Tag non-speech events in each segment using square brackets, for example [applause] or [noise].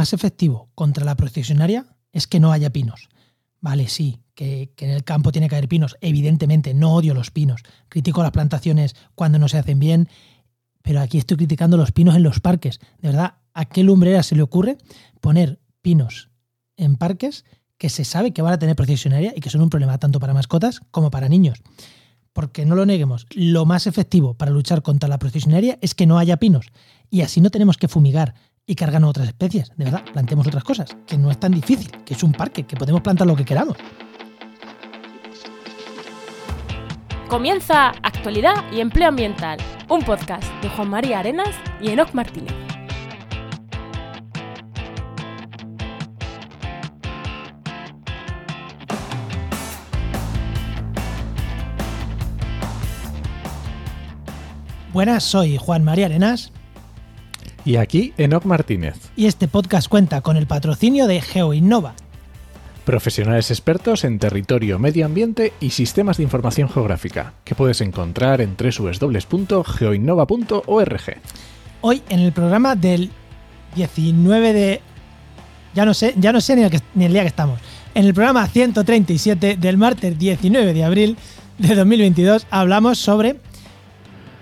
más efectivo contra la procesionaria es que no haya pinos. Vale, sí, que, en el campo tiene que haber pinos. Evidentemente, no odio los pinos. Critico las plantaciones cuando no se hacen bien, pero aquí estoy criticando los pinos en los parques. De verdad, ¿a qué lumbrera se le ocurre poner pinos en parques que se sabe que van a tener procesionaria y que son un problema tanto para mascotas como para niños? Porque no lo neguemos, lo más efectivo para luchar contra la procesionaria es que no haya pinos. Y así no tenemos que fumigar, y cargan otras especies. De verdad, plantemos otras cosas, que no es tan difícil, que es un parque, que podemos plantar lo que queramos. Comienza Actualidad y Empleo Ambiental, un podcast de Juan María Arenas y Enoc Martínez. Buenas, soy Juan María Arenas. Y aquí Enoc Martínez. Y este podcast cuenta con el patrocinio de GeoInnova. Profesionales expertos en territorio, medio ambiente y sistemas de información geográfica, que puedes encontrar en www.geoinnova.org. Hoy en el programa del 19 de... Ya no sé, ya no sé ni el, ni el día que estamos. En el programa 137 del martes 19 de abril de 2022 hablamos sobre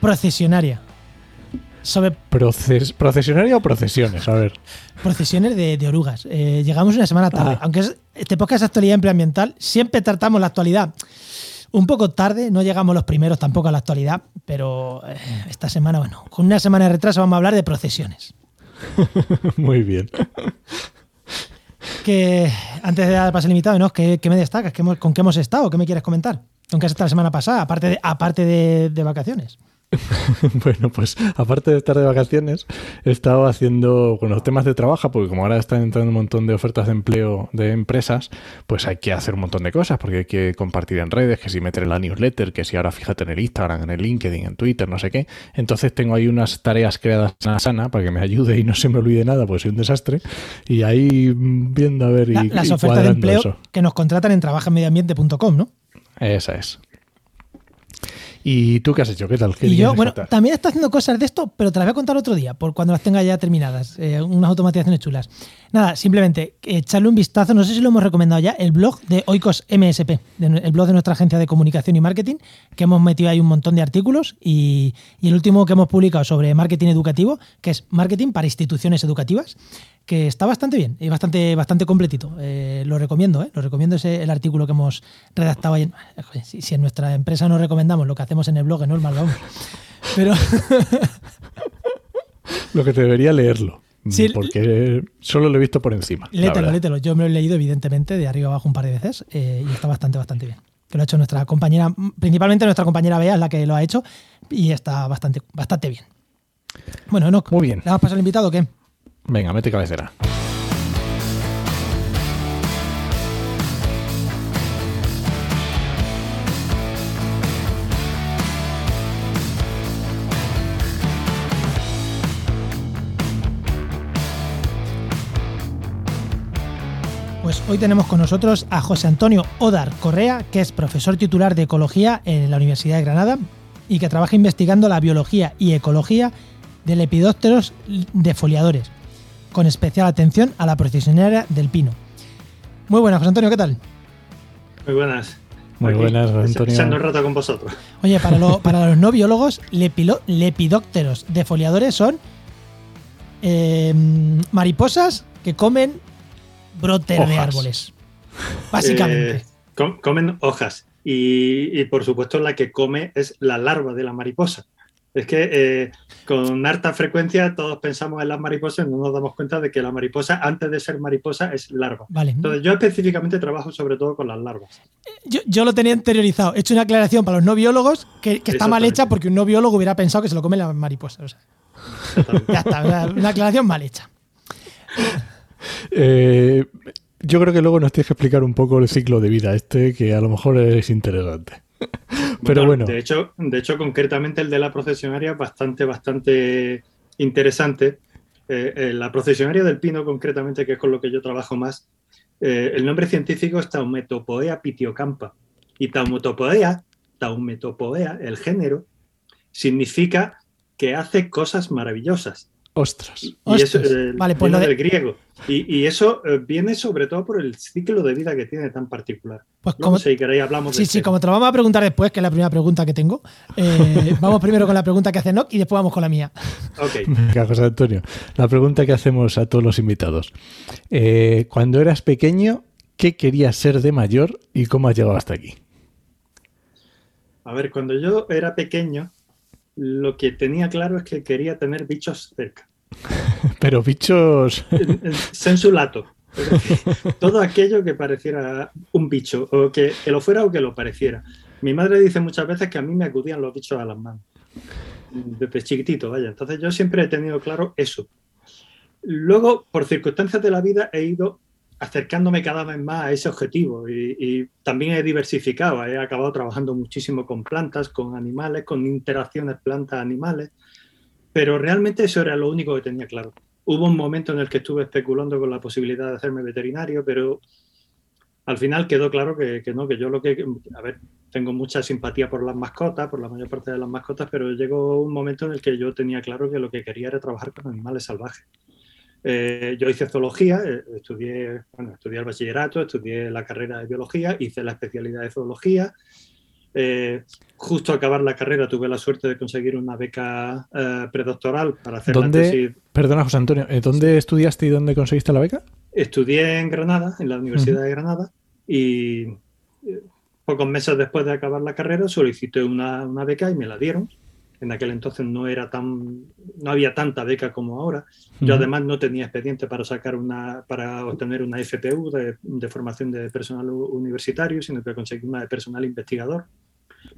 procesionaria sobre... ¿Procesionaria o procesiones? A ver. Procesiones de, orugas. Eh, llegamos una semana tarde. Ah. Aunque este podcast es actualidad ambiental, siempre tratamos la actualidad un poco tarde, no llegamos los primeros tampoco a la actualidad, pero eh, esta semana, bueno, con una semana de retraso vamos a hablar de procesiones. [laughs] Muy bien. Que antes de dar paso limitado, ¿no? ¿Qué, me destacas? ¿Con qué hemos estado? ¿Qué me quieres comentar? ¿Con qué has estado la semana pasada? Aparte de, aparte de vacaciones. [laughs] bueno, pues aparte de estar de vacaciones, he estado haciendo con los temas de trabajo, porque como ahora están entrando un montón de ofertas de empleo de empresas, pues hay que hacer un montón de cosas, porque hay que compartir en redes, que si meter en la newsletter, que si ahora fíjate en el Instagram, en el LinkedIn, en Twitter, no sé qué. Entonces tengo ahí unas tareas creadas la sana para que me ayude y no se me olvide nada, porque soy un desastre. Y ahí viendo a ver y, las ofertas de empleo que nos contratan en trabajaenmedioambiente.com, ¿no? Esa es. ¿Y tú qué has hecho? ¿Qué tal? y yo, bueno, también estoy haciendo cosas de esto, pero te las voy a contar otro día, por cuando las tenga ya terminadas, eh, unas automatizaciones chulas. Nada, simplemente echarle un vistazo, no sé si lo hemos recomendado ya, el blog de Oikos MSP, el blog de nuestra agencia de comunicación y marketing, que hemos metido ahí un montón de artículos y, y el último que hemos publicado sobre marketing educativo, que es marketing para instituciones educativas, que está bastante bien y bastante, bastante completito. Eh, lo recomiendo, ¿eh? lo recomiendo ese, el artículo que hemos redactado ahí. Si, en nuestra empresa no recomendamos lo que hacemos en el blog, no es mal, vamos. Pero. [laughs] lo que te debería leerlo. porque solo lo he visto por encima. Lételo, lételo. Yo me lo he leído, evidentemente, de arriba abajo un par de veces eh, y está bastante, bastante bien. Que lo ha hecho nuestra compañera, principalmente nuestra compañera Bea, es la que lo ha hecho y está bastante, bastante bien. Bueno, no. Muy bien. ¿Le vamos a pasar al invitado o qué? Venga, mete cabecera. Pues hoy tenemos con nosotros a José Antonio Odar Correa, que es profesor titular de Ecología en la Universidad de Granada y que trabaja investigando la biología y ecología de lepidópteros defoliadores, con especial atención a la procesionaria del pino. Muy buenas, José Antonio, ¿qué tal? Muy buenas. Muy buenas, Antonio. Echando un rato con vosotros. Oye, para, [laughs] para los no biólogos, lepidópteros defoliadores son em, mariposas que comen brotes de árboles. Básicamente. Eh, comen hojas. Y, y, por supuesto, la que come es la larva de la mariposa. Es que eh, con harta frecuencia todos pensamos en las mariposas y no nos damos cuenta de que la mariposa, antes de ser mariposa, es larva. Vale. Entonces, yo específicamente trabajo sobre todo con las larvas. Yo, lo tenía interiorizado. He hecho una aclaración para los no biólogos que, está mal hecha porque un no biólogo hubiera pensado que se lo come la mariposa. [laughs] ya está, una, aclaración mal hecha. Eh, yo creo que luego nos tienes que explicar un poco el ciclo de vida este, que a lo mejor es interesante. Pero bueno, De hecho, de hecho, concretamente el de la procesionaria es bastante, bastante interesante. Eh, eh, la procesionaria del pino, concretamente, que es con lo que yo trabajo más, eh, el nombre científico es Taumetopoea pitiocampa. Y Taumetopoea, Taumetopoea, el género, significa que hace cosas maravillosas. Ostras. Y eso eh, Vale, pues viene lo de- del griego. Y, y eso eh, viene sobre todo por el ciclo de vida que tiene tan particular. Pues como, si queréis hablamos sí, de sí, como te lo vamos a preguntar después, que es la primera pregunta que tengo, eh, [laughs] vamos primero con la pregunta que hace Enoch y después vamos con la mía. Ok. Venga, José Antonio. La pregunta que hacemos a todos los invitados. Eh, cuando eras pequeño, ¿qué querías ser de mayor y cómo has llegado hasta aquí? A ver, cuando yo era pequeño, lo que tenía claro es que quería tener bichos cerca. [laughs] Pero bichos... En- en sensu lato. Es decir, todo aquello que pareciera un bicho, o que, que lo fuera o que lo pareciera. Mi madre dice muchas veces que a mí me acudían los bichos a las manos. Desde chiquitito, vaya. Entonces yo siempre he tenido claro eso. Luego, por circunstancias de la vida, he ido acercándome cada vez más a ese objetivo y, y también he diversificado. He acabado trabajando muchísimo con plantas, con animales, con interacciones plantas-animales, pero realmente eso era lo único que tenía claro. Hubo un momento en el que estuve especulando con la posibilidad de hacerme veterinario, pero al final quedó claro que, que no, que yo lo que... A ver, tengo mucha simpatía por las mascotas, por la mayor parte de las mascotas, pero llegó un momento en el que yo tenía claro que lo que quería era trabajar con animales salvajes. Eh, yo hice zoología, eh, estudié, bueno, estudié el bachillerato, estudié la carrera de biología, hice la especialidad de zoología. Eh, justo a acabar la carrera tuve la suerte de conseguir una beca eh, predoctoral para hacer ¿Dónde? la tesis. Perdona, José Antonio, ¿eh, ¿dónde estudiaste y dónde conseguiste la beca? Estudié en Granada, en la Universidad de Granada, y eh, pocos meses después de acabar la carrera solicité una, una beca y me la dieron. En aquel entonces no era tan, no había tanta beca como ahora. Yo además no tenía expediente para sacar una, para obtener una FPU de, de formación de personal universitario, sino que conseguí una de personal investigador.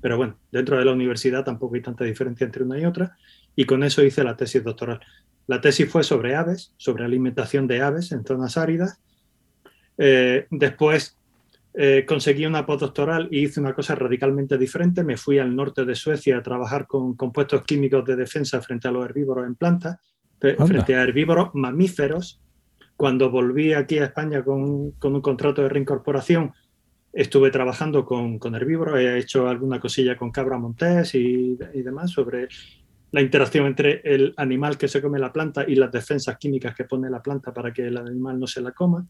Pero bueno, dentro de la universidad tampoco hay tanta diferencia entre una y otra, y con eso hice la tesis doctoral. La tesis fue sobre aves, sobre alimentación de aves en zonas áridas. Eh, después eh, conseguí una postdoctoral y hice una cosa radicalmente diferente. Me fui al norte de Suecia a trabajar con compuestos químicos de defensa frente a los herbívoros en plantas, frente a herbívoros mamíferos. Cuando volví aquí a España con, con un contrato de reincorporación, estuve trabajando con, con herbívoros, he hecho alguna cosilla con cabra montés y, y demás sobre la interacción entre el animal que se come la planta y las defensas químicas que pone la planta para que el animal no se la coma.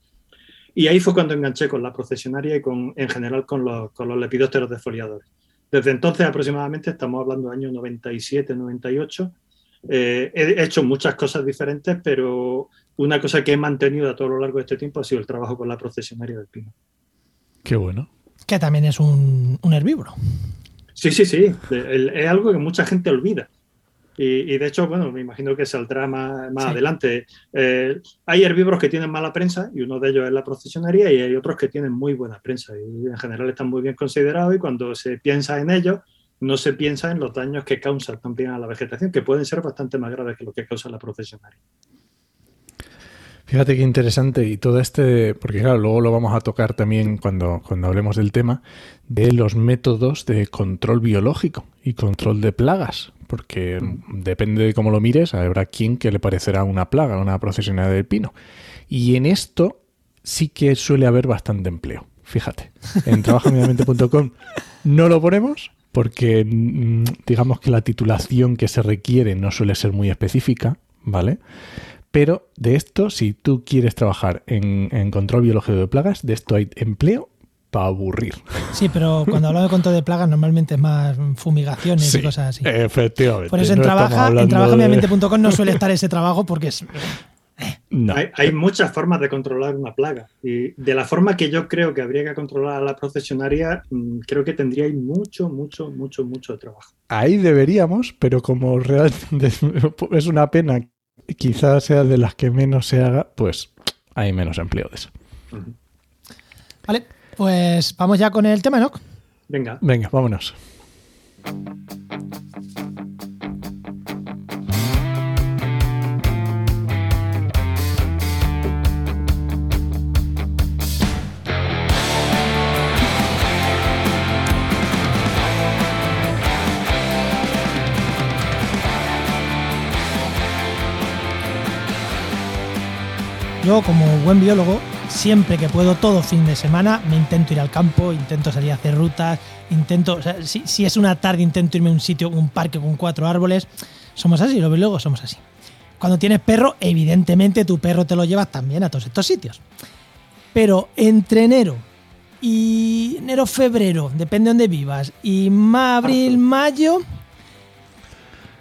Y ahí fue cuando enganché con la procesionaria y con, en general con los, con los lepidópteros defoliadores. Desde entonces aproximadamente, estamos hablando año 97, 98, eh, he hecho muchas cosas diferentes, pero una cosa que he mantenido a todo lo largo de este tiempo ha sido el trabajo con la procesionaria del pino. Qué bueno. Que también es un, un herbívoro. Sí, sí, sí. Es algo que mucha gente olvida. Y, y de hecho, bueno, me imagino que saldrá más, más Sí. adelante. Eh, hay herbívoros que tienen mala prensa y uno de ellos es la procesionaria y hay otros que tienen muy buena prensa y en general están muy bien considerados y cuando se piensa en ellos no se piensa en los daños que causan también a la vegetación, que pueden ser bastante más graves que lo que causa la procesionaria. Fíjate qué interesante y todo este, porque claro, luego lo vamos a tocar también cuando, cuando hablemos del tema, de los métodos de control biológico y control de plagas, porque depende de cómo lo mires, habrá quien que le parecerá una plaga, una procesionaria del pino. Y en esto sí que suele haber bastante empleo. Fíjate, en trabajamediamente.com no lo ponemos porque mm, digamos que la titulación que se requiere no suele ser muy específica, ¿vale? Pero de esto, si tú quieres trabajar en, en control biológico de plagas, de esto hay empleo para aburrir. Sí, pero cuando hablamos de control de plagas normalmente es más fumigaciones Sí, y cosas así. Efectivamente. Por eso en, no estamos trabaja, en hablando de- trabajamediamente.com no suele estar ese trabajo porque es... [laughs] No. Hay, hay muchas formas de controlar una plaga y de la forma que yo creo que habría que controlar a la procesionaria, mm, creo que tendríais mucho, mucho, mucho, mucho trabajo. Ahí deberíamos, pero como realmente [laughs] es una pena, quizás sea de las que menos se haga, pues hay menos empleo de eso. Vale, pues vamos ya con el tema, ¿no? Venga, Venga, vámonos. Yo, como buen biólogo, siempre que puedo, todo fin de semana, me intento ir al campo, intento salir a hacer rutas, intento, o sea, si, si es una tarde, intento irme a un sitio, un parque con cuatro árboles. Somos así, los biólogos somos así. Cuando tienes perro, evidentemente tu perro te lo llevas también a todos estos sitios. Pero entre enero y enero, febrero, depende de dónde vivas, y más abril, mayo,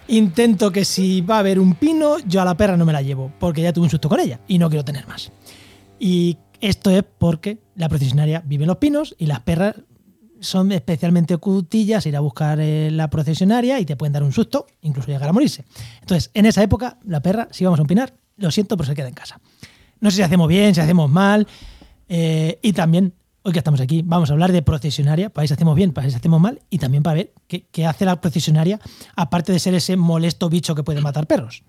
intento que si va a haber un pino, yo a la perra no me la llevo, porque ya tuve un susto con ella y no quiero tener más. Y esto es porque la procesionaria vive en los pinos y las perras son especialmente cutillas ir a buscar eh, la procesionaria y te pueden dar un susto, incluso llegar a morirse. Entonces, en esa época, la perra, si vamos a opinar, lo siento, pero se queda en casa. No sé si hacemos bien, si hacemos mal. eh, y también, hoy que estamos aquí, vamos a hablar de procesionaria, para ver si hacemos bien, para ver si hacemos mal, y también para ver qué, hace la procesionaria, aparte de ser ese molesto bicho que puede matar perros.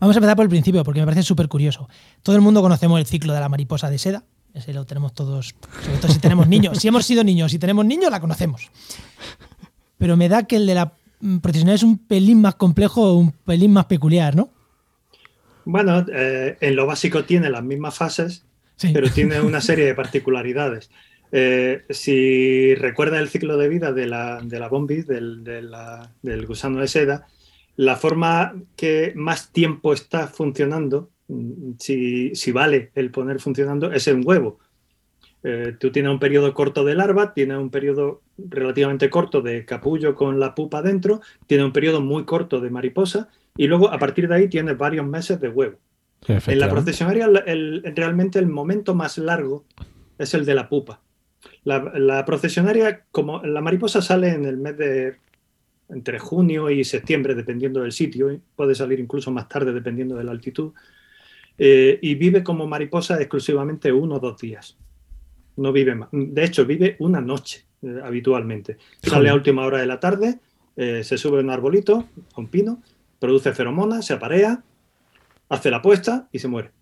Vamos a empezar por el principio, porque me parece súper curioso. Todo el mundo conocemos el ciclo de la mariposa de seda. Ese lo tenemos todos, sobre todo si tenemos niños. Si hemos sido niños, si tenemos niños, la conocemos. Pero me da que el de la mm, procesionaria es un pelín más complejo, un pelín más peculiar, ¿no? Bueno, eh, en lo básico tiene las mismas fases, Pero tiene una serie de particularidades. Eh, si recuerda el ciclo de vida de la, de la bombis, del, del gusano de seda, la forma que más tiempo está funcionando, mm, si, si vale el poner funcionando, es en huevo. Eh, tú tienes un periodo corto de larva, tienes un periodo relativamente corto de capullo con la pupa dentro, tienes un periodo muy corto de mariposa y luego a partir de ahí tienes varios meses de huevo. En la procesionaria, el- el- realmente el momento más largo es el de la pupa. La, la procesionaria, como la mariposa sale en el mes de entre junio y septiembre, dependiendo del sitio, puede salir incluso más tarde, dependiendo de la altitud, eh, y vive como mariposa exclusivamente uno o dos días. No vive más. De hecho, vive una noche eh, habitualmente. Sale a última hora de la tarde, eh, se sube a un arbolito, a un pino, produce feromonas, se aparea, hace la puesta y se muere.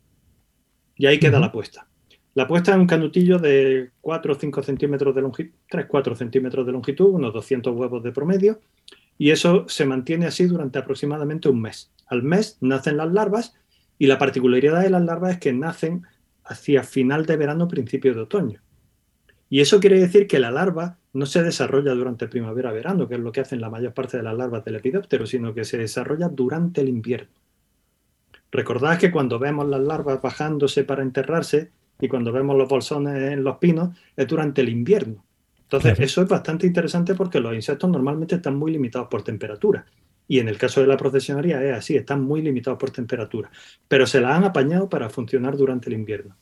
Y ahí queda la puesta. La puesta es un canutillo de 4 o 5 centímetros de longitud, 3-4 centímetros de longitud, unos 200 huevos de promedio, y eso se mantiene así durante aproximadamente un mes. Al mes nacen las larvas y la particularidad de las larvas es que nacen hacia final de verano, principio de otoño. Y eso quiere decir que la larva no se desarrolla durante primavera-verano, que es lo que hacen la mayor parte de las larvas del lepidóptero, sino que se desarrolla durante el invierno. Recordad que cuando vemos las larvas bajándose para enterrarse y cuando vemos los bolsones en los pinos es durante el invierno. Entonces, Claro. eso es bastante interesante porque los insectos normalmente están muy limitados por temperatura. Y en el caso de la procesionaria es así, están muy limitados por temperatura. Pero se la han apañado para funcionar durante el invierno.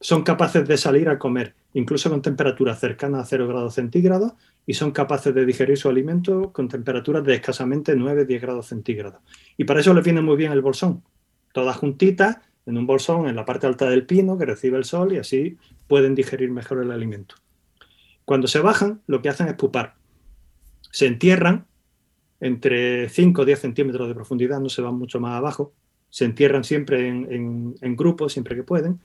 Son capaces de salir a comer, incluso con temperaturas cercanas a 0 grados centígrados, y son capaces de digerir su alimento con temperaturas de escasamente 9-10 grados centígrados. Y para eso les viene muy bien el bolsón. Todas juntitas en un bolsón en la parte alta del pino que recibe el sol y así pueden digerir mejor el alimento. Cuando se bajan, lo que hacen es pupar. Se entierran entre 5 o 10 centímetros de profundidad, no se van mucho más abajo. Se entierran siempre en, en- en grupos, siempre que pueden.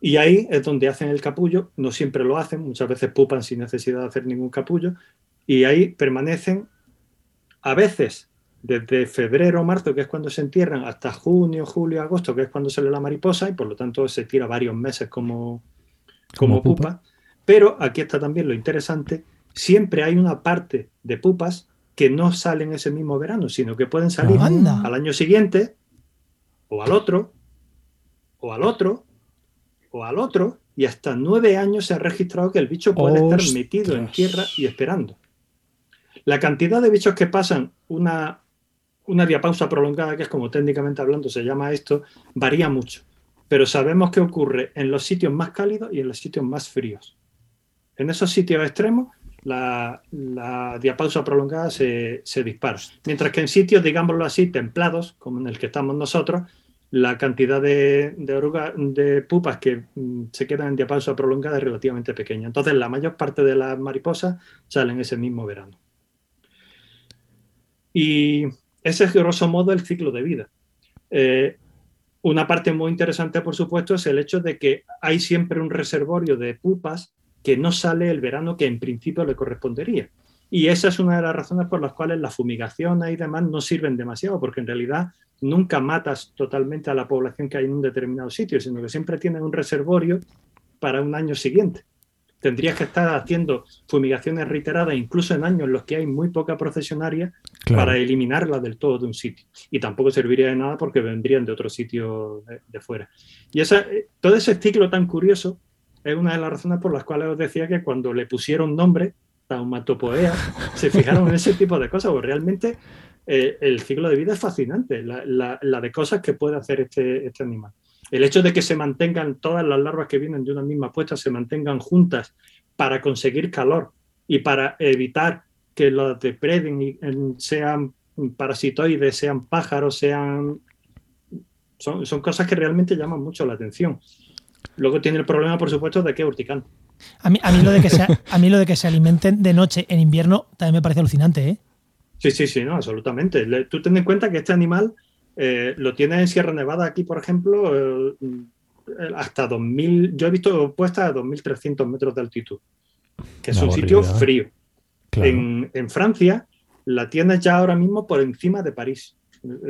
Y ahí es donde hacen el capullo. No siempre lo hacen, muchas veces pupan sin necesidad de hacer ningún capullo. Y ahí permanecen a veces desde febrero o marzo, que es cuando se entierran, hasta junio, julio, agosto, que es cuando sale la mariposa, y por lo tanto se tira varios meses como, como, Como pupa. pupa. Pero aquí está también lo interesante, siempre hay una parte de pupas que no salen ese mismo verano, sino que pueden salir Anda. al año siguiente, o al otro, o al otro, o al otro, y hasta nueve años se ha registrado que el bicho puede estar metido en tierra y esperando. La cantidad de bichos que pasan una, una diapausa prolongada, que es como técnicamente hablando se llama esto, varía mucho. Pero sabemos que ocurre en los sitios más cálidos y en los sitios más fríos. En esos sitios extremos, la, diapausa prolongada se, dispara. Mientras que en sitios, digámoslo así, templados, como en el que estamos nosotros, la cantidad de, de, oruga- de pupas que mm, se quedan en diapausa prolongada es relativamente pequeña. Entonces, la mayor parte de las mariposas salen ese mismo verano. Y ese es, grosso modo, el ciclo de vida. Eh, una parte muy interesante, por supuesto, es el hecho de que hay siempre un reservorio de pupas que no sale el verano que en principio le correspondería. Y esa es una de las razones por las cuales la fumigación y demás no sirven demasiado, porque en realidad nunca matas totalmente a la población que hay en un determinado sitio, sino que siempre tienes un reservorio para un año siguiente. Tendrías que estar haciendo fumigaciones reiteradas, incluso en años en los que hay muy poca procesionaria, Claro. para eliminarla del todo de un sitio. Y tampoco serviría de nada porque vendrían de otro sitio de, de fuera. Y esa, eh, todo ese ciclo tan curioso es una de las razones por las cuales os decía que cuando le pusieron nombre, taumatopoea, se [laughs] fijaron en ese tipo de cosas, porque realmente eh, el ciclo de vida es fascinante, la, la- la de cosas que puede hacer este, este animal. El hecho de que se mantengan todas las larvas que vienen de una misma puesta, se mantengan juntas para conseguir calor y para evitar que los depreden y en- sean parasitoides, sean pájaros, sean... Son, son cosas que realmente llaman mucho la atención. Luego tiene el problema, por supuesto, de que es urticante. A mí, a, mí lo de que se, a mí lo de que se alimenten de noche en invierno también me parece alucinante, ¿eh? Sí, sí, sí, no, absolutamente. Le- tú ten en cuenta que este animal eh, lo tienes en Sierra Nevada, aquí, por ejemplo, eh, eh, hasta 2000, yo he visto puestas a 2.300 metros de altitud, que es Una un sitio frío. Claro. En, en Francia la tienes ya ahora mismo por encima de París.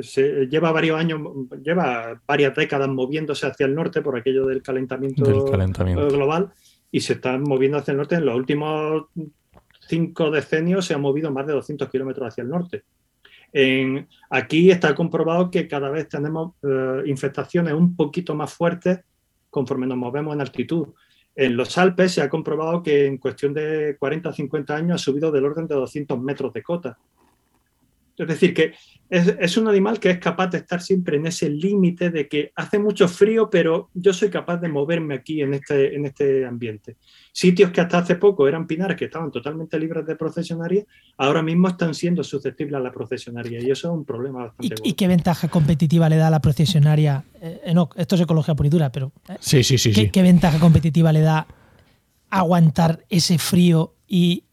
Se, lleva varios años, lleva varias décadas moviéndose hacia el norte por aquello del calentamiento, Del calentamiento. eh, global y se está moviendo hacia el norte. En los últimos cinco decenios se ha movido más de 200 kilómetros hacia el norte. En- aquí está comprobado que cada vez tenemos eh, infestaciones un poquito más fuertes conforme nos movemos en altitud. En los Alpes se ha comprobado que en cuestión de 40 o 50 años ha subido del orden de 200 metros de cota. Es decir, que es, es un animal que es capaz de estar siempre en ese límite de que hace mucho frío, pero yo soy capaz de moverme aquí en este, en este ambiente. Sitios que hasta hace poco eran pinares que estaban totalmente libres de procesionaria, ahora mismo están siendo susceptibles a la procesionaria y eso es un problema ¿Y, bastante y bueno. qué ventaja competitiva le da a la procesionaria? Eh, eh, no, esto es ecología pura y dura, pero eh, Sí, sí, sí, ¿qué, sí. qué ventaja competitiva le da aguantar ese frío? y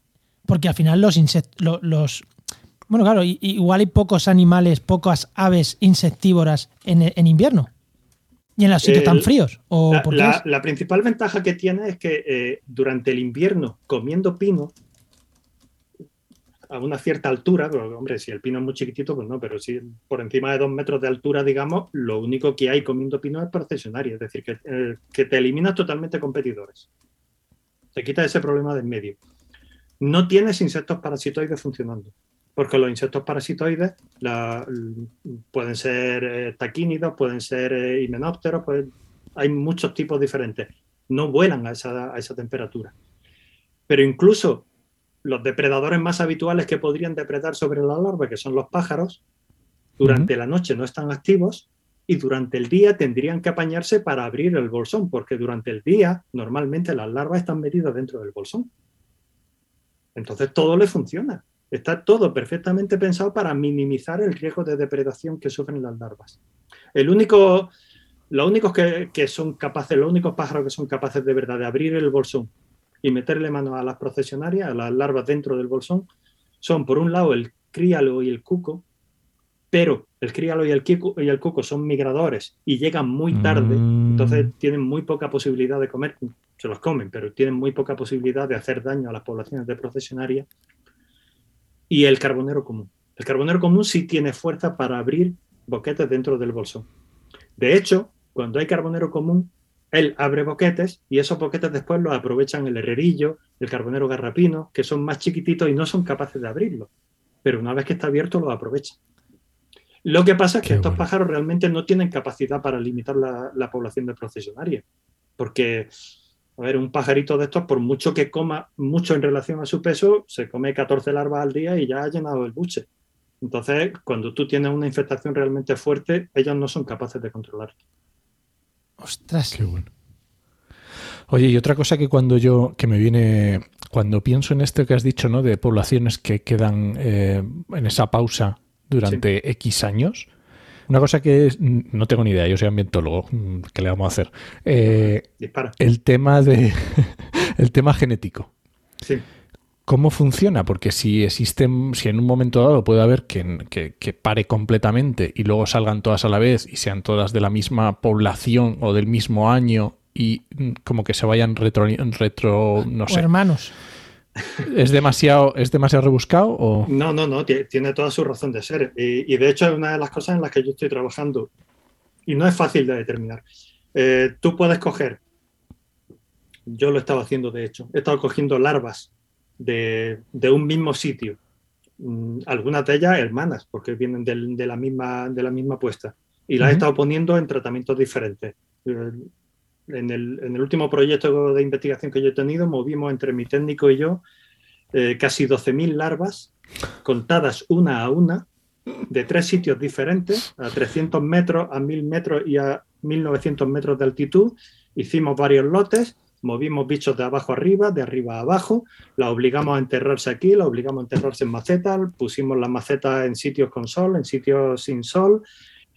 Porque al final los insectos, los... Bueno, claro, igual hay pocos animales, pocas aves insectívoras en, en invierno. Y en los sitios tan fríos. ¿O La, principal ventaja que tiene es que eh, durante el invierno, comiendo pino, a una cierta altura, pero, hombre, si el pino es muy chiquitito, pues no, pero si por encima de dos metros de altura, digamos, lo único que hay comiendo pino es procesionaria, es decir, que, eh, que te eliminas totalmente competidores. Te quita ese problema de en medio. No tienes insectos parasitoides funcionando, porque los insectos parasitoides la- pueden ser eh, taquínidos, pueden ser eh, himenópteros, pueden- hay muchos tipos diferentes. No vuelan a esa, a esa temperatura. Pero incluso los depredadores más habituales que podrían depredar sobre la larva, que son los pájaros, durante la noche no están activos y durante el día tendrían que apañarse para abrir el bolsón, porque durante el día normalmente las larvas están metidas dentro del bolsón. Entonces todo le funciona. Está todo perfectamente pensado para minimizar el riesgo de depredación que sufren las larvas. El único, los únicos que, que son capaces, los únicos pájaros que son capaces de verdad de abrir el bolsón y meterle mano a las procesionarias, a las larvas dentro del bolsón, son por un lado el críalo y el cuco, pero el críalo y el, cuco, y el cuco son migradores y llegan muy tarde, Mm. entonces tienen muy poca posibilidad de comer, se los comen, pero tienen muy poca posibilidad de hacer daño a las poblaciones de procesionarias. Y el carbonero común. El carbonero común sí tiene fuerza para abrir boquetes dentro del bolsón. De hecho, cuando hay carbonero común, él abre boquetes y esos boquetes después los aprovechan el herrerillo, el carbonero garrapino, que son más chiquititos y no son capaces de abrirlo. Pero una vez que está abierto, los aprovechan. Lo que pasa es que Qué estos bueno. pájaros realmente no tienen capacidad para limitar la, la población de procesionaria. Porque, a ver, un pajarito de estos, por mucho que coma mucho en relación a su peso, se come 14 larvas al día y ya ha llenado el buche. Entonces, cuando tú tienes una infestación realmente fuerte, ellos no son capaces de controlar. Ostras. Qué bueno. Oye, y otra cosa que cuando yo, que me viene, cuando pienso en esto que has dicho, ¿no? De poblaciones que quedan eh, en esa pausa durante X años. Una cosa que es, no tengo ni idea, yo soy ambientólogo, mm, ¿qué le vamos a hacer? Eh, Dispara. el tema de [laughs] el tema genético. Sí. ¿Cómo funciona? Porque si existen, si en un momento dado puede haber que, que- que pare completamente y luego salgan todas a la vez y sean todas de la misma población o del mismo año y mm, como que se vayan retro, retro no O sé. hermanos. ¿Es demasiado, ¿Es demasiado rebuscado o...? No, no, no, tie- tiene toda su razón de ser. Y, y de hecho es una de las cosas en las que yo estoy trabajando. Y no es fácil de determinar. Eh, tú puedes coger Yo lo estaba haciendo, de hecho. He estado cogiendo larvas de, un mismo sitio. Mm, algunas de ellas hermanas, porque vienen de, la, misma, de la misma puesta. Y las he estado poniendo en tratamientos diferentes. Eh, en el, último proyecto de investigación que yo he tenido, movimos entre mi técnico y yo eh, casi 12.000 larvas, contadas una a una, de tres sitios diferentes, a 300 metros, a 1.000 metros y a 1.900 metros de altitud. Hicimos varios lotes, movimos bichos de abajo arriba, de arriba a abajo, la obligamos a enterrarse aquí, la obligamos a enterrarse en macetas, pusimos las macetas en sitios con sol, en sitios sin sol,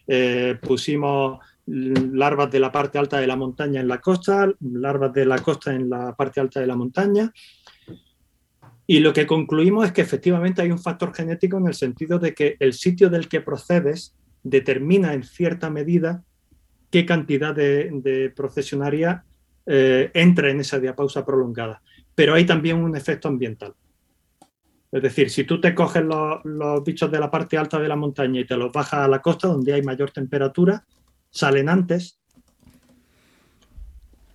eh, pusimos larvas de la parte alta de la montaña en la costa, larvas de la costa en la parte alta de la montaña. Y lo que concluimos es que efectivamente hay un factor genético en el sentido de que el sitio del que procedes determina en cierta medida qué cantidad de, procesionaria eh, entra en esa diapausa prolongada. Pero hay también un efecto ambiental. Es decir, si tú te coges los, bichos de la parte alta de la montaña y te los bajas a la costa donde hay mayor temperatura, salen antes,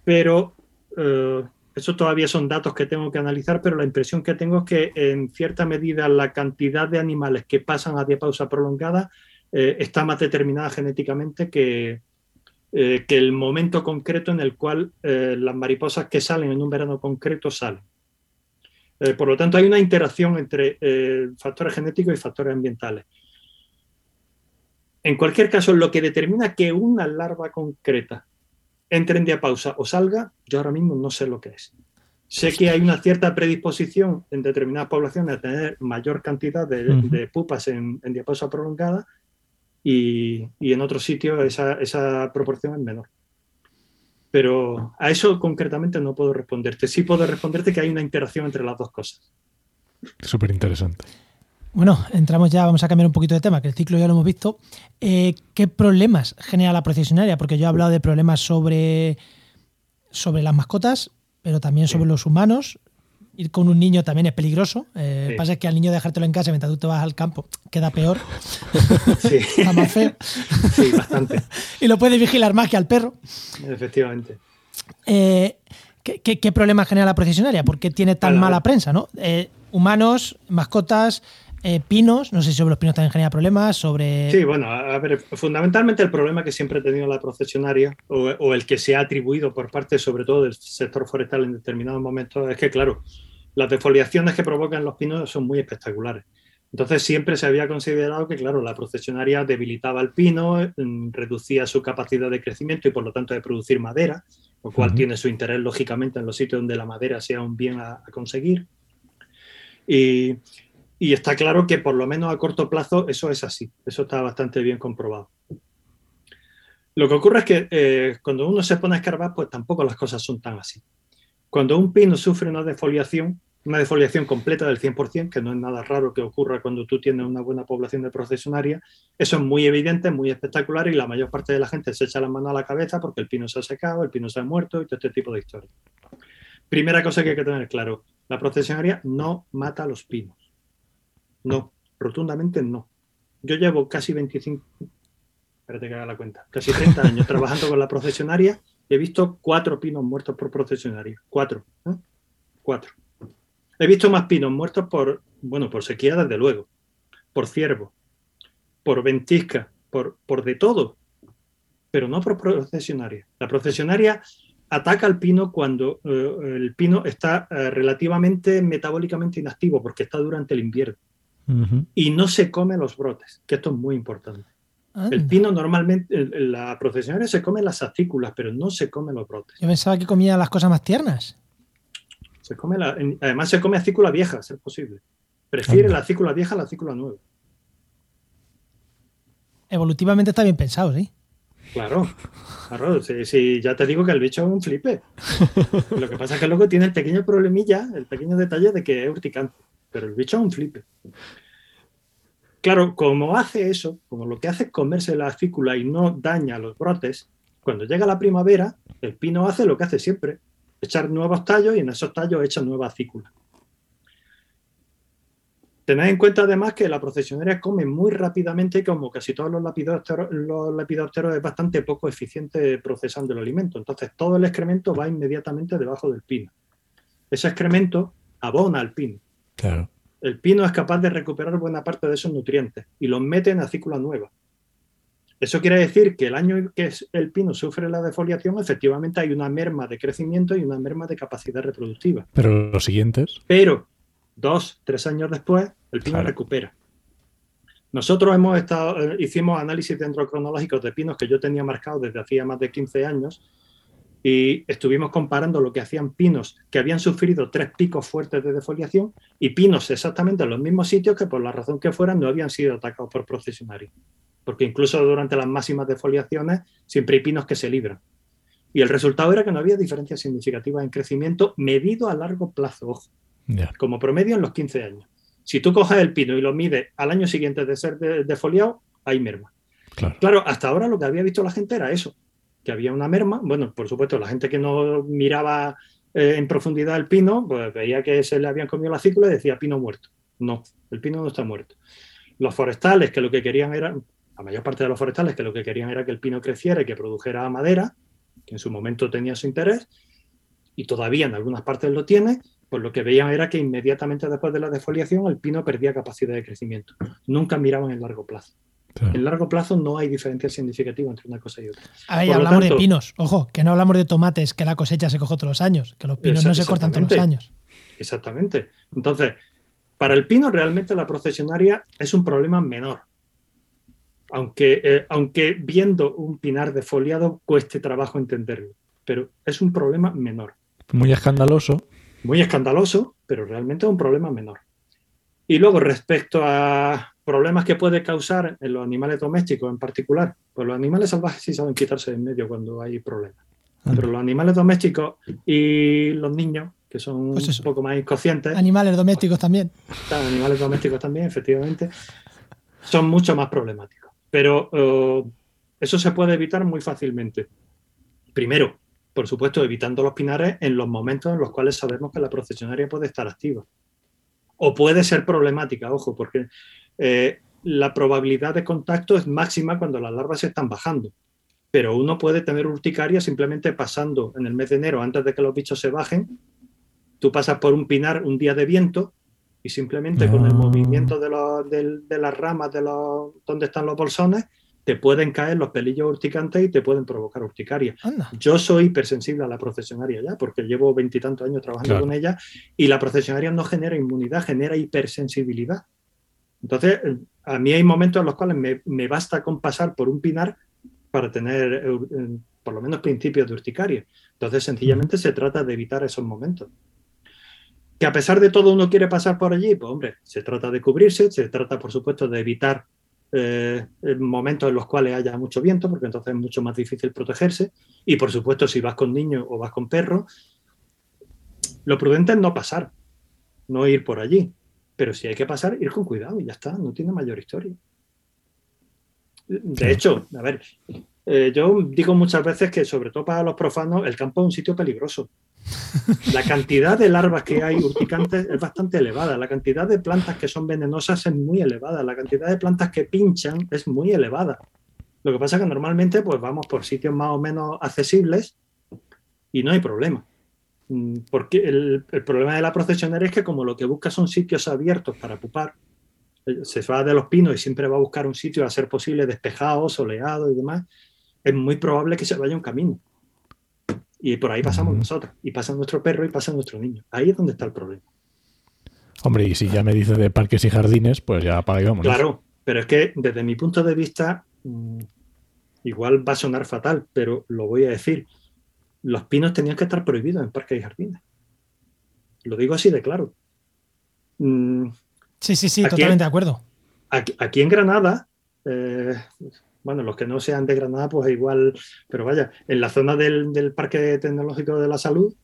pero eh, eso todavía son datos que tengo que analizar, pero la impresión que tengo es que en cierta medida la cantidad de animales que pasan a diapausa prolongada eh, está más determinada genéticamente que, eh, que, el momento concreto en el cual las mariposas que salen en un verano concreto salen. por lo tanto, hay una interacción entre factores genéticos y factores ambientales. En cualquier caso, lo que determina que una larva concreta entre en diapausa o salga, yo ahora mismo no sé lo que es. Sé que hay una cierta predisposición en determinadas poblaciones a tener mayor cantidad de, pupas en, diapausa prolongada y, en otros sitios esa, proporción es menor. Pero a eso concretamente no puedo responderte. Sí puedo responderte que hay una interacción entre las dos cosas. Súper interesante. Bueno, entramos ya, vamos a cambiar un poquito de tema, que el ciclo ya lo hemos visto. Eh, ¿Qué problemas genera la procesionaria? Porque yo he hablado de problemas sobre, sobre las mascotas, pero también sobre los humanos. Ir con un niño también es peligroso. Eh, que pasa es que al niño dejártelo en casa mientras tú te vas al campo queda peor. [laughs] Sí. Está más feo. Sí, bastante. [laughs] y lo puedes vigilar más que al perro. Efectivamente. Eh, ¿qué, problemas genera la procesionaria? ¿Por qué tiene tan mala prensa? ¿no? humanos, mascotas, eh, pinos, no sé si sobre los pinos también genera problemas, sobre... Sí, bueno, a ver, fundamentalmente el problema que siempre ha tenido la procesionaria, o, el que se ha atribuido por parte sobre todo del sector forestal en determinados momentos, es que, claro, las defoliaciones que provocan los pinos son muy espectaculares. Entonces siempre se había considerado que, claro, la procesionaria debilitaba el pino, mm, reducía su capacidad de crecimiento y por lo tanto de producir madera, lo cual tiene su interés lógicamente en los sitios donde la madera sea un bien a, a conseguir. Y, y está claro que por lo menos a corto plazo eso es así, eso está bastante bien comprobado. Lo que ocurre es que eh, cuando uno se pone a escarbar, pues tampoco las cosas son tan así. Cuando un pino sufre una defoliación, una defoliación completa del 100%, que no es nada raro que ocurra cuando tú tienes una buena población de procesionaria, eso es muy evidente, muy espectacular y la mayor parte de la gente se echa la mano a la cabeza porque el pino se ha secado, el pino se ha muerto y todo este tipo de historias. Primera cosa que hay que tener claro, la procesionaria no mata a los pinos. No, rotundamente no. Yo llevo casi 25, espérate que haga la cuenta, casi 30 años trabajando con la procesionaria y he visto cuatro pinos muertos por procesionaria. Cuatro. ¿eh? Cuatro. He visto más pinos muertos por, bueno, por sequía, desde luego, por ciervo, por ventisca, por, por de todo, pero no por procesionaria. La procesionaria ataca al pino cuando eh, el pino está eh, relativamente metabólicamente inactivo, porque está durante el invierno y no se come los brotes, que esto es muy importante. El pino normalmente, la procesionaria se come las acículas, pero no se come los brotes. Yo pensaba que comía las cosas más tiernas. Se come además se come acícula vieja, si es posible. Prefiere la acícula vieja a la acícula nueva. Evolutivamente está bien pensado, ¿sí? Claro, claro, sí, ya te digo que el bicho es un flipe. [laughs] Lo que pasa es que luego tiene el pequeño problemilla, el pequeño detalle de que es urticante pero el bicho es un flipe. Claro, como hace eso, como lo que hace es comerse la acícula y no daña los brotes, cuando llega la primavera, el pino hace lo que hace siempre, echar nuevos tallos y en esos tallos echa nueva acícula. Tened en cuenta además que la procesionaria come muy rápidamente y como casi todos los lepidópteros, los lepidópteros es bastante poco eficiente procesando el alimento. Entonces todo el excremento va inmediatamente debajo del pino. Ese excremento abona al pino. Claro. El pino es capaz de recuperar buena parte de esos nutrientes y los mete en acícula nueva. Eso quiere decir que el año que el pino sufre la defoliación, efectivamente hay una merma de crecimiento y una merma de capacidad reproductiva. Pero los siguientes. Pero dos, tres años después, el pino Claro. recupera. Nosotros hemos estado, eh, hicimos análisis dendrocronológicos de pinos que yo tenía marcados desde hacía más de 15 años y estuvimos comparando lo que hacían pinos que habían sufrido tres picos fuertes de defoliación y pinos exactamente en los mismos sitios que por la razón que fueran no habían sido atacados por procesionarios. Porque incluso durante las máximas defoliaciones siempre hay pinos que se libran. Y el resultado era que no había diferencias significativas en crecimiento medido a largo plazo, ojo como promedio en los 15 años. Si tú coges el pino y lo mides al año siguiente de ser de- defoliado, hay merma. Claro. Claro, hasta ahora lo que había visto la gente era eso, que había una merma. Bueno, por supuesto, la gente que no miraba eh, en profundidad el pino, pues veía que se le habían comido la cícula y decía pino muerto. No, el pino no está muerto. Los forestales, que lo que querían era, la mayor parte de los forestales, que lo que querían era que el pino creciera y que produjera madera, que en su momento tenía su interés, y todavía en algunas partes lo tiene, pues lo que veían era que inmediatamente después de la defoliación el pino perdía capacidad de crecimiento. Nunca miraban en largo plazo. Claro. En largo plazo no hay diferencia significativa entre una cosa y otra. A ver, Por lo hablamos de pinos. Ojo, que no hablamos de tomates, que la cosecha se coge todos los años, que los pinos no se cortan todos los años. Exactamente. Entonces, para el pino realmente la procesionaria es un problema menor. Aunque, eh, aunque viendo un pinar defoliado cueste trabajo entenderlo, pero es un problema menor. Muy escandaloso. muy escandaloso, pero realmente es un problema menor. Y luego, respecto a problemas que puede causar en los animales domésticos en particular, pues los animales salvajes sí saben quitarse de en medio cuando hay problemas. Pero los animales domésticos y los niños, que son Pues un poco más inconscientes, Animales domésticos también. están animales domésticos también, efectivamente, son mucho más problemáticos. Pero eh, eso se puede evitar muy fácilmente. Primero, por supuesto, evitando los pinares en los momentos en los cuales sabemos que la procesionaria puede estar activa. O puede ser problemática, ojo, porque eh, la probabilidad de contacto es máxima cuando las larvas se están bajando. Pero uno puede tener urticaria simplemente pasando en el mes de enero, antes de que los bichos se bajen. Tú pasas por un pinar un día de viento y simplemente con el Ah. movimiento de, los- del- de las ramas de los, donde están los bolsones, te pueden caer los pelillos urticantes y te pueden provocar urticaria. Anda. Yo soy hipersensible a la procesionaria ya, porque llevo veintitantos años trabajando Claro. con ella y la procesionaria no genera inmunidad, genera hipersensibilidad. Entonces, a mí hay momentos en los cuales me, basta con pasar por un pinar para tener eh, por lo menos principios de urticaria. Entonces, sencillamente se trata de evitar esos momentos. Que a pesar de todo uno quiere pasar por allí, pues hombre, se trata de cubrirse, se trata por supuesto de evitar eh, momentos en los cuales haya mucho viento, porque entonces es mucho más difícil protegerse. Y por supuesto, si vas con niños o vas con perros, lo prudente es no pasar, no ir por allí. Pero si hay que pasar, ir con cuidado y ya está, no tiene mayor historia. De hecho, a ver, eh, yo digo muchas veces que sobre todo para los profanos el campo es un sitio peligroso. La cantidad de larvas que hay urticantes es bastante elevada, la cantidad de plantas que son venenosas es muy elevada, la cantidad de plantas que pinchan es muy elevada. Lo que pasa es que normalmente pues vamos por sitios más o menos accesibles y no hay problema. Mm, Porque el, el problema de la procesionaria es que como lo que busca son sitios abiertos para pupar, eh, se va de los pinos y siempre va a buscar un sitio a ser posible despejado, soleado y demás, es muy probable que se vaya un camino. Y por ahí pasamos nosotros, y pasa nuestro perro y pasa nuestro niño. Ahí es donde está el problema. Hombre, y si ya me dices de parques y jardines, pues ya para ahí vamos. Claro, pero es que desde mi punto de vista, mm, igual va a sonar fatal, pero lo voy a decir. Los pinos tenían que estar prohibidos en parques y jardines. Lo digo así de claro. Mm, Sí, sí, sí, totalmente de acuerdo. Aquí, aquí en Granada, eh, bueno, los que no sean de Granada, pues igual, pero vaya, en la zona del, del Parque Tecnológico de la Salud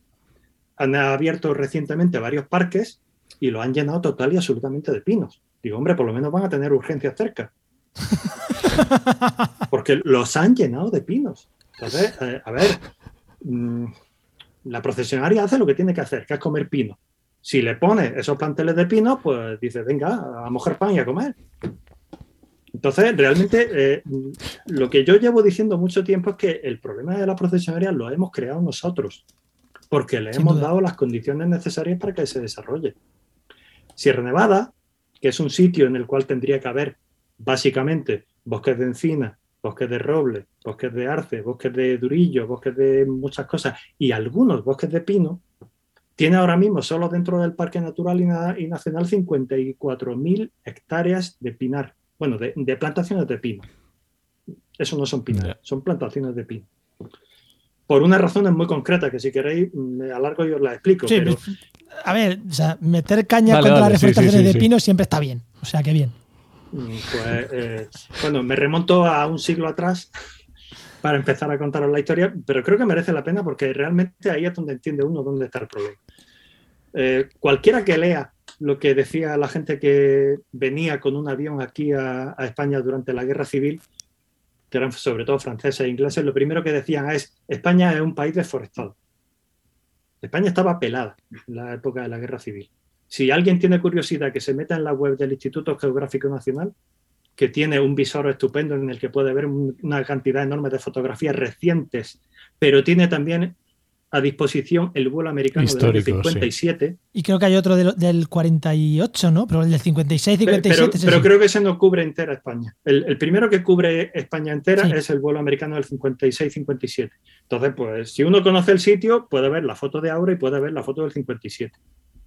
han abierto recientemente varios parques y lo han llenado total y absolutamente de pinos. Digo, hombre, por lo menos van a tener urgencias cerca. [laughs] Porque los han llenado de pinos. Entonces, eh, a ver, mm, la procesionaria hace lo que tiene que hacer, que es comer pino. Si le pones esos planteles de pino, pues dices, venga, a mojar pan y a comer. Entonces, realmente, eh, lo que yo llevo diciendo mucho tiempo es que el problema de la procesionaria lo hemos creado nosotros, porque le hemos dado las condiciones necesarias para que se desarrolle. Sierra Nevada, que es un sitio en el cual tendría que haber básicamente bosques de encina, bosques de roble, bosques de arce, bosques de durillo, bosques de muchas cosas y algunos bosques de pino, tiene ahora mismo solo dentro del Parque Natural y Nacional 54.000 hectáreas de pinar bueno, de, plantaciones de pino. Eso no son pinos, son plantaciones de pino. Por unas razones muy concretas que si queréis me alargo y os las explico. Pues, a ver, meter caña contra las reforestaciones de pino siempre está bien. O sea, que bien. Pues, eh, bueno, me remonto a un siglo atrás para empezar a contaros la historia, pero creo que merece la pena porque realmente ahí es donde entiende uno dónde está el problema. Eh, cualquiera que lea lo que decía la gente que venía con un avión aquí a, España durante la guerra civil, que eran sobre todo franceses e ingleses, lo primero que decían es, España es un país deforestado. España estaba pelada en la época de la guerra civil. Si alguien tiene curiosidad que se meta en la web del Instituto Geográfico Nacional, que tiene un visor estupendo en el que puede ver una cantidad enorme de fotografías recientes, pero tiene también a disposición el vuelo americano del 57. Y creo que hay otro del, 48, ¿no? Pero el del 56, 57. Pero, creo que ese no cubre entera España. El, primero que cubre España entera es el vuelo americano del 56-57. Entonces, pues si uno conoce el sitio, puede ver la foto de ahora y puede ver la foto del 57.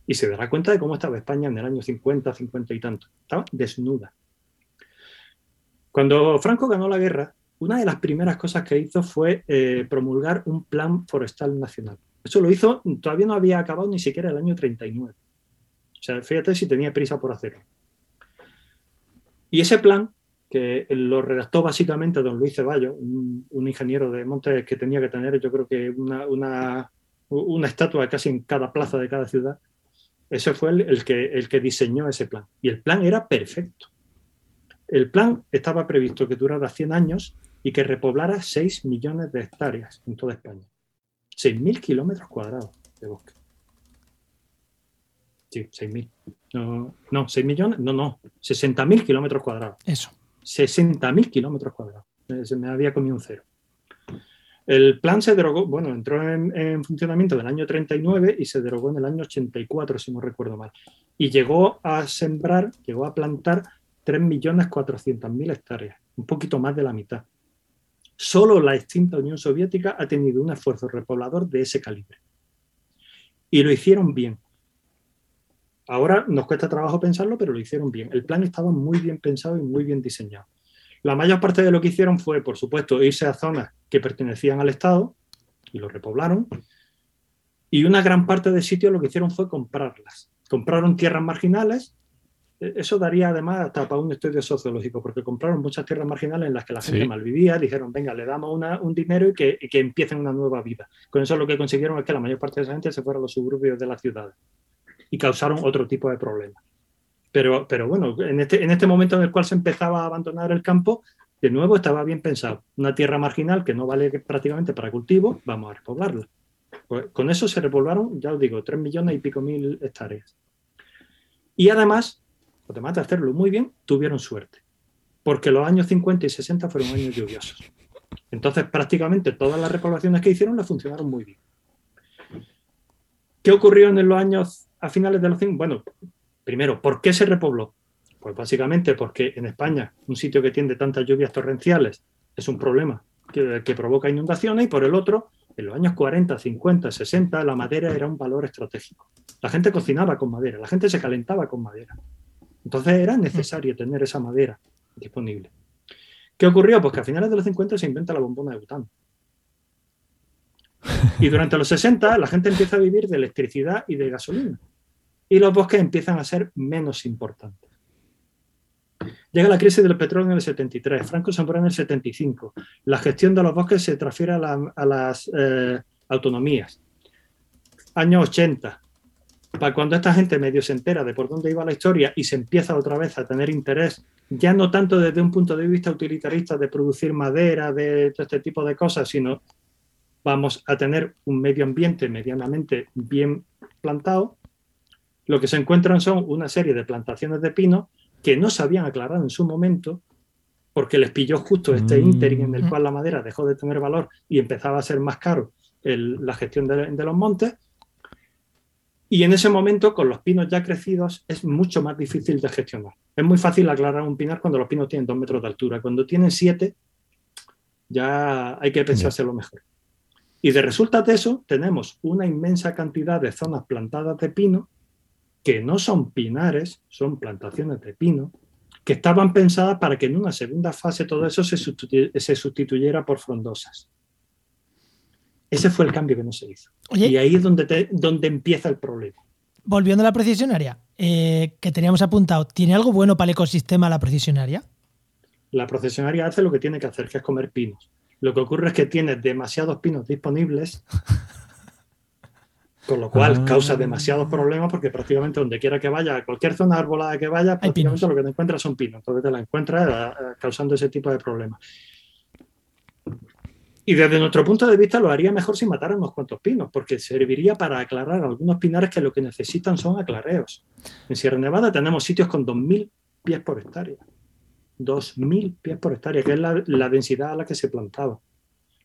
Y se dará cuenta de cómo estaba España en el año 50, 50 y tanto. Estaba desnuda. Cuando Franco ganó la guerra, una de las primeras cosas que hizo fue eh, promulgar un plan forestal nacional. Eso lo hizo, todavía no había acabado ni siquiera el año 39. O sea, fíjate si tenía prisa por hacerlo. Y ese plan, que lo redactó básicamente don Luis Ceballos, un, ingeniero de Montes que tenía que tener, yo creo que una, una, estatua casi en cada plaza de cada ciudad, ese fue el, que, el que diseñó ese plan. Y el plan era perfecto. El plan estaba previsto que durara 100 años y que repoblara 6 millones de hectáreas en toda España. 6.000 kilómetros cuadrados de bosque. Sí, 6.000. No, no, 6 millones, no, no, 60.000 kilómetros cuadrados. Eso. 60.000 kilómetros cuadrados. Eh, se me había comido un cero. El plan se derogó, bueno, entró en, en, funcionamiento en el año 39 y se derogó en el año 84, si no recuerdo mal. Y llegó a sembrar, llegó a plantar 3.400.000 hectáreas, un poquito más de la mitad. Solo la extinta Unión Soviética ha tenido un esfuerzo repoblador de ese calibre. Y lo hicieron bien. Ahora nos cuesta trabajo pensarlo, pero lo hicieron bien. El plan estaba muy bien pensado y muy bien diseñado. La mayor parte de lo que hicieron fue, por supuesto, irse a zonas que pertenecían al Estado y lo repoblaron. Y una gran parte de sitios lo que hicieron fue comprarlas. Compraron tierras marginales eso daría además hasta para un estudio sociológico, porque compraron muchas tierras marginales en las que la gente malvivía, dijeron, venga, le damos un dinero y que, empiecen una nueva vida. Con eso lo que consiguieron es que la mayor parte de esa gente se fuera a los suburbios de las ciudades y causaron otro tipo de problemas. Pero, pero bueno, en este, en este momento en el cual se empezaba a abandonar el campo, de nuevo estaba bien pensado. Una tierra marginal que no vale prácticamente para cultivo, vamos a repoblarla. Pues con eso se repoblaron, ya os digo, tres millones y pico mil hectáreas. Y además además de hacerlo muy bien, tuvieron suerte, porque los años 50 y 60 fueron años lluviosos. Entonces, prácticamente todas las repoblaciones que hicieron le funcionaron muy bien. ¿Qué ocurrió en los años a finales de los 50? Bueno, primero, ¿por qué se repobló? Pues básicamente porque en España un sitio que tiene tantas lluvias torrenciales es un problema que, que, provoca inundaciones y por el otro, en los años 40, 50, 60, la madera era un valor estratégico. La gente cocinaba con madera, la gente se calentaba con madera. Entonces era necesario tener esa madera disponible. ¿Qué ocurrió? Pues que a finales de los 50 se inventa la bombona de butano. Y durante los 60 la gente empieza a vivir de electricidad y de gasolina. Y los bosques empiezan a ser menos importantes. Llega la crisis del petróleo en el 73, Franco se en el 75. La gestión de los bosques se transfiere a, las eh, autonomías. Años 80, para cuando esta gente medio se entera de por dónde iba la historia y se empieza otra vez a tener interés, ya no tanto desde un punto de vista utilitarista de producir madera, de todo este tipo de cosas, sino vamos a tener un medio ambiente medianamente bien plantado, lo que se encuentran son una serie de plantaciones de pino que no se habían aclarado en su momento porque les pilló justo este Mm. ínterin en el cual la madera dejó de tener valor y empezaba a ser más caro el- la gestión de, de los montes. Y en ese momento, con los pinos ya crecidos, es mucho más difícil de gestionar. Es muy fácil aclarar un pinar cuando los pinos tienen dos metros de altura. Cuando tienen siete, ya hay que pensárselo mejor. Y de resultas de eso, tenemos una inmensa cantidad de zonas plantadas de pino que no son pinares, son plantaciones de pino, que estaban pensadas para que en una segunda fase todo eso se, sustitu- se sustituyera por frondosas. Ese fue el cambio que no se hizo. Oye, Y ahí es donde, te- donde empieza el problema. volviendo a la precisionaria, eh, que teníamos apuntado, ¿tiene algo bueno para el ecosistema la precisionaria? La procesionaria hace lo que tiene que hacer, que es comer pinos. Lo que ocurre es que tiene demasiados pinos disponibles, [laughs] con lo cual Ah. causa demasiados problemas porque prácticamente donde quiera que vaya, a cualquier zona arbolada que vaya, prácticamente lo que te encuentras son pinos. Entonces te la encuentras eh, eh, causando ese tipo de problemas. Y desde nuestro punto de vista lo haría mejor si matara unos cuantos pinos, porque serviría para aclarar algunos pinares que lo que necesitan son aclareos. En Sierra Nevada tenemos sitios con 2.000 pies por hectárea. 2.000 pies por hectárea, que es la, la densidad a la que se plantaba.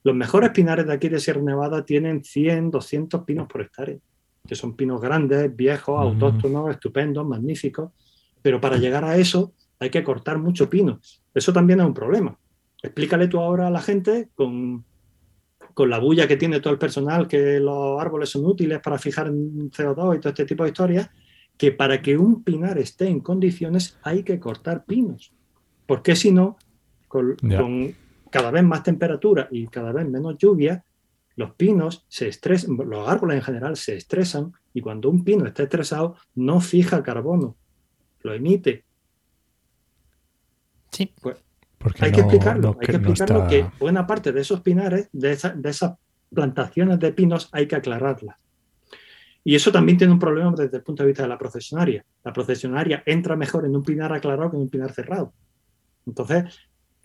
Los mejores pinares de aquí de Sierra Nevada tienen 100, 200 pinos por hectárea, que son pinos grandes, viejos, autóctonos, estupendos, magníficos. Pero para llegar a eso hay que cortar mucho pino. Eso también es un problema. Explícale tú ahora a la gente con, con la bulla que tiene todo el personal, que los árboles son útiles para fijar CO2 y todo este tipo de historias, que para que un pinar esté en condiciones hay que cortar pinos. Porque si no, con cada vez más temperatura y cada vez menos lluvia, los pinos se estresan, los árboles en general se estresan y cuando un pino está estresado no fija carbono, lo emite. Sí. Porque Hay que explicarlo, no hay que- no explicarlo está- que buena parte de esos pinares, de, esa- de esas plantaciones de pinos, hay que aclararlas. Y eso también tiene un problema desde el punto de vista de la procesionaria. La procesionaria entra mejor en un pinar aclarado que en un pinar cerrado. Entonces,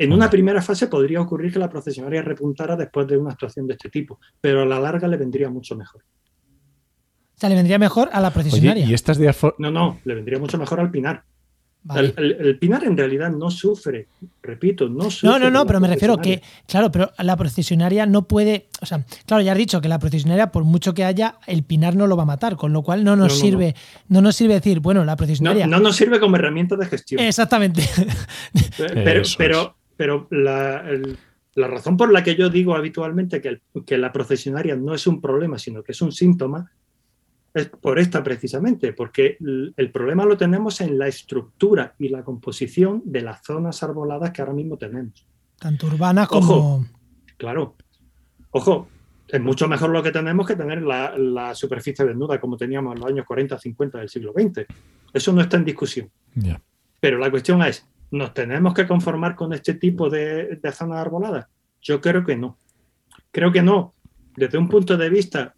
en una primera fase podría ocurrir que la procesionaria repuntara después de una actuación de este tipo, pero a la larga le vendría mucho mejor. O sea, le vendría mejor a la Oye, precisionaria. y estas No, no, le vendría mucho mejor al pinar. Vale. El, el- el pinar en realidad no sufre, repito, no sufre. No, no, no, pero me refiero que, procesionaria. claro, pero la procesionaria no puede, o sea, claro, ya has dicho que la procesionaria, por mucho que haya, el pinar no lo va a matar, con lo cual no nos No, no, sirve, no. nos sirve decir, bueno, la procesionaria. no nos sirve como herramienta de gestión. Exactamente. [laughs] Pero, Eso pero, es. Pero la, el- la razón por la que yo digo habitualmente que, el- que la procesionaria no es un problema, sino que es un síntoma, es por esta precisamente, porque el, el problema lo tenemos en la estructura y la composición de las zonas arboladas que ahora mismo tenemos. Tanto urbanas como. Ojo. Claro. Ojo, es mucho mejor lo que tenemos que tener la, la superficie desnuda como teníamos en los años 40, 50 del siglo XX. Eso no está en discusión. Ya. Pero la cuestión es, ¿nos tenemos que conformar con este tipo de, zonas arboladas? Yo creo que no. Creo que no. Desde un punto de vista,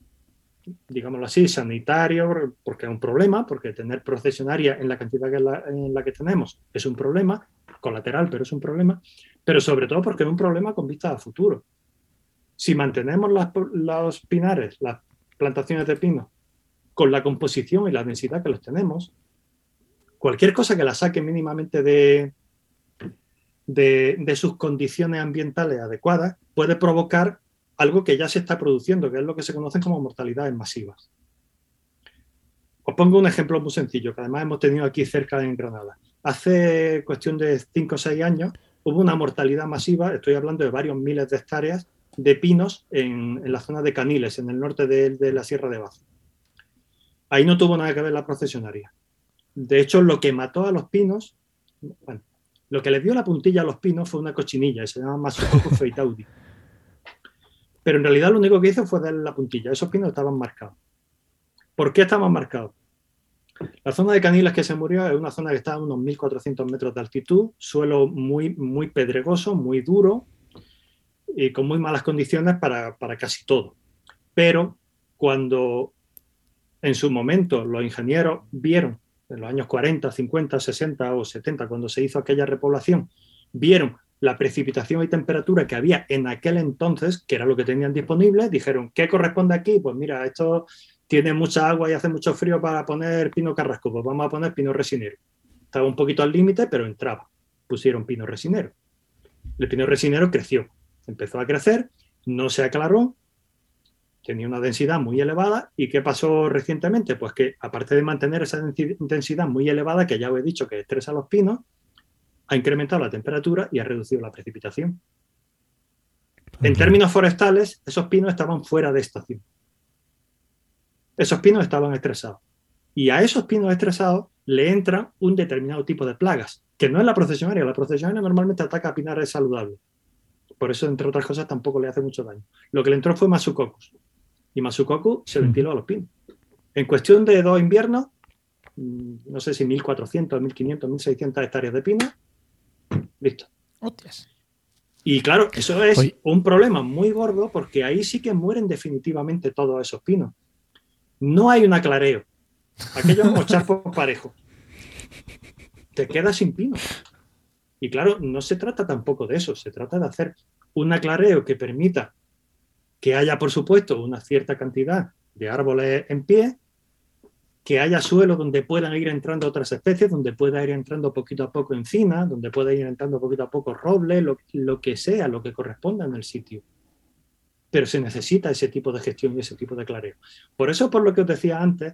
digámoslo así, sanitario, porque es un problema, porque tener procesionaria en la cantidad que la- en la que tenemos es un problema, colateral, pero es un problema, pero sobre todo porque es un problema con vista a futuro. Si mantenemos los pinares, las plantaciones de pino, con la composición y la densidad que los tenemos, cualquier cosa que la saque mínimamente de, de, sus condiciones ambientales adecuadas puede provocar algo que ya se está produciendo, que es lo que se conocen como mortalidades masivas. Os pongo un ejemplo muy sencillo, que además hemos tenido aquí cerca en Granada. Hace cuestión de 5 o 6 años hubo una mortalidad masiva, estoy hablando de varios miles de hectáreas, de pinos en, en la zona de Caniles, en el norte de, de la Sierra de Baza. Ahí no tuvo nada que ver la procesionaria. De hecho, lo que mató a los pinos, lo que les dio la puntilla a los pinos fue una cochinilla, y se llama Masucoco feitaudi. Pero en realidad lo único que hizo fue darle la puntilla. Esos pinos estaban marcados. ¿Por qué estaban marcados? La zona de Caniles que se murió es una zona que está a unos 1.400 metros de altitud, suelo muy, muy pedregoso, muy duro y con muy malas condiciones para, para casi todo. Pero cuando en su momento los ingenieros vieron, en los años 40, 50, 60 o 70, cuando se hizo aquella repoblación, vieron la precipitación y temperatura que había en aquel entonces, que era lo que tenían disponible, dijeron, ¿qué corresponde aquí? Pues mira, esto tiene mucha agua y hace mucho frío para poner pino carrasco, pues vamos a poner pino resinero. Estaba un poquito al límite, pero entraba. Pusieron pino resinero. El pino resinero creció, empezó a crecer, no se aclaró, tenía una densidad muy elevada. ¿Y qué pasó recientemente? Pues que aparte de mantener esa densidad muy elevada, que ya os he dicho que estresa a los pinos, ha incrementado la temperatura y ha reducido la precipitación. En términos forestales, esos pinos estaban fuera de estación. Esos pinos estaban estresados. Y a esos pinos estresados le entra un determinado tipo de plagas, que no es la procesionaria. La procesionaria normalmente ataca a pinares saludables. Por eso, entre otras cosas, tampoco le hace mucho daño. Lo que le entró fue Masucocus. Y Masukoku se ventiló a los pinos. En cuestión de dos inviernos, mm, no sé si 1.400, 1.500, 1.600 hectáreas de pino, listo. Y claro, eso es un problema muy gordo porque ahí sí que mueren definitivamente todos esos pinos. No hay un aclareo. Aquello es como [laughs] charpo parejo. Te quedas sin pino. Y claro, no se trata tampoco de eso, se trata de hacer un aclareo que permita que haya, por supuesto, una cierta cantidad de árboles en pie, que haya suelo donde puedan ir entrando otras especies, donde pueda ir entrando poquito a poco encina, donde pueda ir entrando poquito a poco roble, lo, que sea, lo que corresponda en el sitio. Pero se necesita ese tipo de gestión y ese tipo de clareo. Por eso, por lo que os decía antes,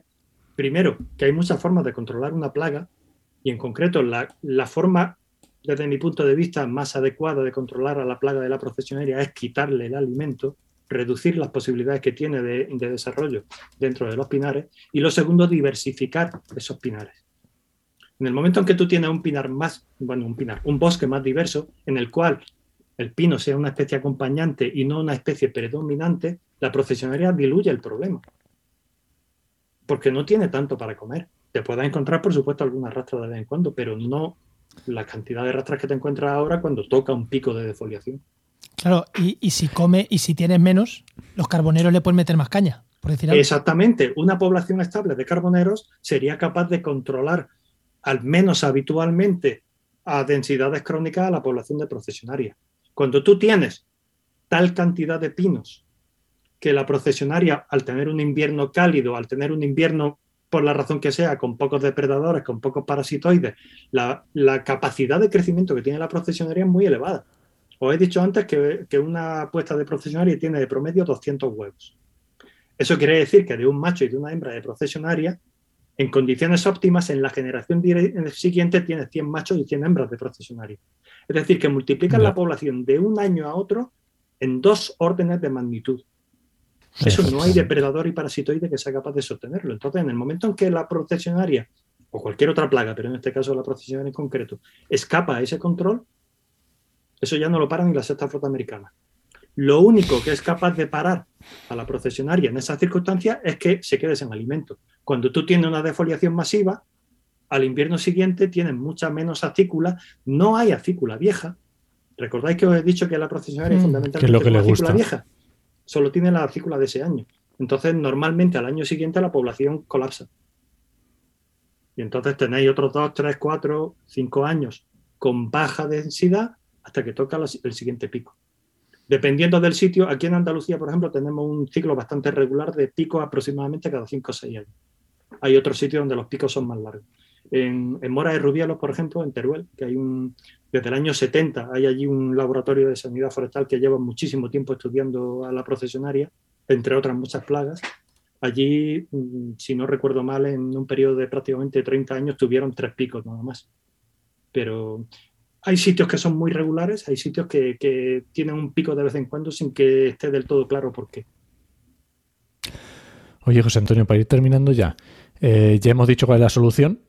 primero, que hay muchas formas de controlar una plaga, y en concreto la, la forma, desde mi punto de vista, más adecuada de controlar a la plaga de la procesionaria es quitarle el alimento, reducir las posibilidades que tiene de, desarrollo dentro de los pinares y lo segundo, diversificar esos pinares. En el momento en que tú tienes un pinar más, bueno, un pinar, un bosque más diverso, en el cual el pino sea una especie acompañante y no una especie predominante, la procesionaria diluye el problema. Porque no tiene tanto para comer. Te puedes encontrar, por supuesto, alguna rastra de vez en cuando, pero no la cantidad de rastras que te encuentras ahora cuando toca un pico de defoliación. Claro, y, si come y si tienes menos, los carboneros le pueden meter más caña, por decir Exactamente. Una población estable de carboneros sería capaz de controlar, al menos habitualmente, a densidades crónicas a la población de procesionaria. Cuando tú tienes tal cantidad de pinos que la procesionaria, al tener un invierno cálido, al tener un invierno por la razón que sea, con pocos depredadores, con pocos parasitoides, la, la capacidad de crecimiento que tiene la procesionaria es muy elevada. Os he dicho antes que, una puesta de procesionaria tiene de promedio 200 huevos. Eso quiere decir que de un macho y de una hembra de procesionaria, en condiciones óptimas, en la generación siguiente tiene 100 machos y 100 hembras de procesionaria. Es decir, que multiplican la población de un año a otro en dos órdenes de magnitud. Eso no hay depredador y parasitoide que sea capaz de sostenerlo. Entonces, en el momento en que la procesionaria, o cualquier otra plaga, pero en este caso la procesionaria en concreto, escapa a ese control, eso ya no lo para ni la sexta flota americana. Lo único que es capaz de parar a la procesionaria en esas circunstancias es que se quede sin alimento. Cuando tú tienes una defoliación masiva, al invierno siguiente tienes mucha menos acícula, no hay acícula vieja. ¿Recordáis que os he dicho que la procesionaria es mm, fundamentalmente es la acícula vieja? Solo tiene la acícula de ese año. Entonces, normalmente al año siguiente la población colapsa. Y entonces tenéis otros dos, tres, cuatro, cinco años con baja densidad hasta que toca el siguiente pico. Dependiendo del sitio, aquí en Andalucía, por ejemplo, tenemos un ciclo bastante regular de picos aproximadamente cada 5 o 6 años. Hay otros sitios donde los picos son más largos. En, Mora de Rubielos, por ejemplo, en Teruel, que hay un, desde el año 70 hay allí un laboratorio de sanidad forestal que lleva muchísimo tiempo estudiando a la procesionaria, entre otras muchas plagas. Allí, mm, si no recuerdo mal, en un periodo de prácticamente 30 años tuvieron tres picos nada más. Pero hay sitios que son muy regulares, hay sitios que, tienen un pico de vez en cuando sin que esté del todo claro por qué. Oye, José Antonio, para ir terminando ya, eh, ya hemos dicho cuál es la solución,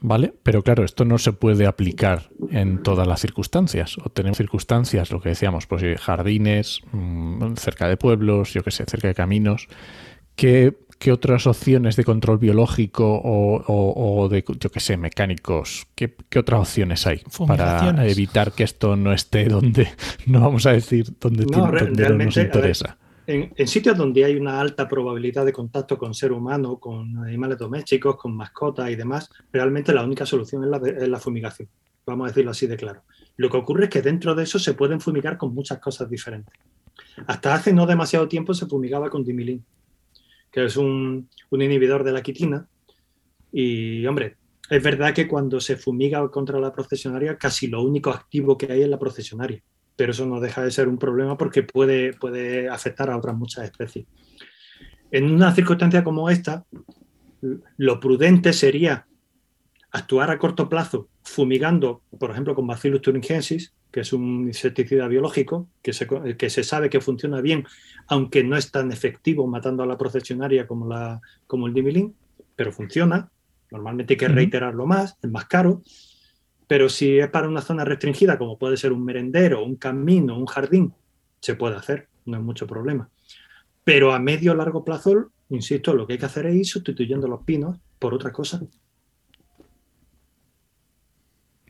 ¿vale? Pero claro, esto no se puede aplicar en todas las circunstancias. O tenemos circunstancias, lo que decíamos, pues eh, jardines, mm, cerca de pueblos, yo qué sé, cerca de caminos, que ¿qué otras opciones de control biológico o, de, yo qué sé, mecánicos, ¿qué, otras opciones hay para evitar que esto no esté donde, [laughs] no vamos a decir, donde, no, nos interesa? en, sitios donde hay una alta probabilidad de contacto con ser humano, con animales domésticos, con mascotas y demás, realmente la única solución es la, es la fumigación. Vamos a decirlo así de claro. Lo que ocurre es que dentro de eso se pueden fumigar con muchas cosas diferentes. Hasta hace no demasiado tiempo se fumigaba con dimilín que es un, inhibidor de la quitina. Y, hombre, es verdad que cuando se fumiga contra la procesionaria, casi lo único activo que hay es la procesionaria, pero eso no deja de ser un problema porque puede, puede afectar a otras muchas especies. En una circunstancia como esta, lo prudente sería actuar a corto plazo fumigando, por ejemplo, con Bacillus thuringiensis, que es un insecticida biológico que se, que se sabe que funciona bien, aunque no es tan efectivo matando a la procesionaria como, la, como el dimilín, pero funciona. Normalmente hay que reiterarlo más, es más caro. Pero si es para una zona restringida, como puede ser un merendero, un camino, un jardín, se puede hacer, no hay mucho problema. Pero a medio o largo plazo, insisto, lo que hay que hacer es ir sustituyendo los pinos por otra cosa.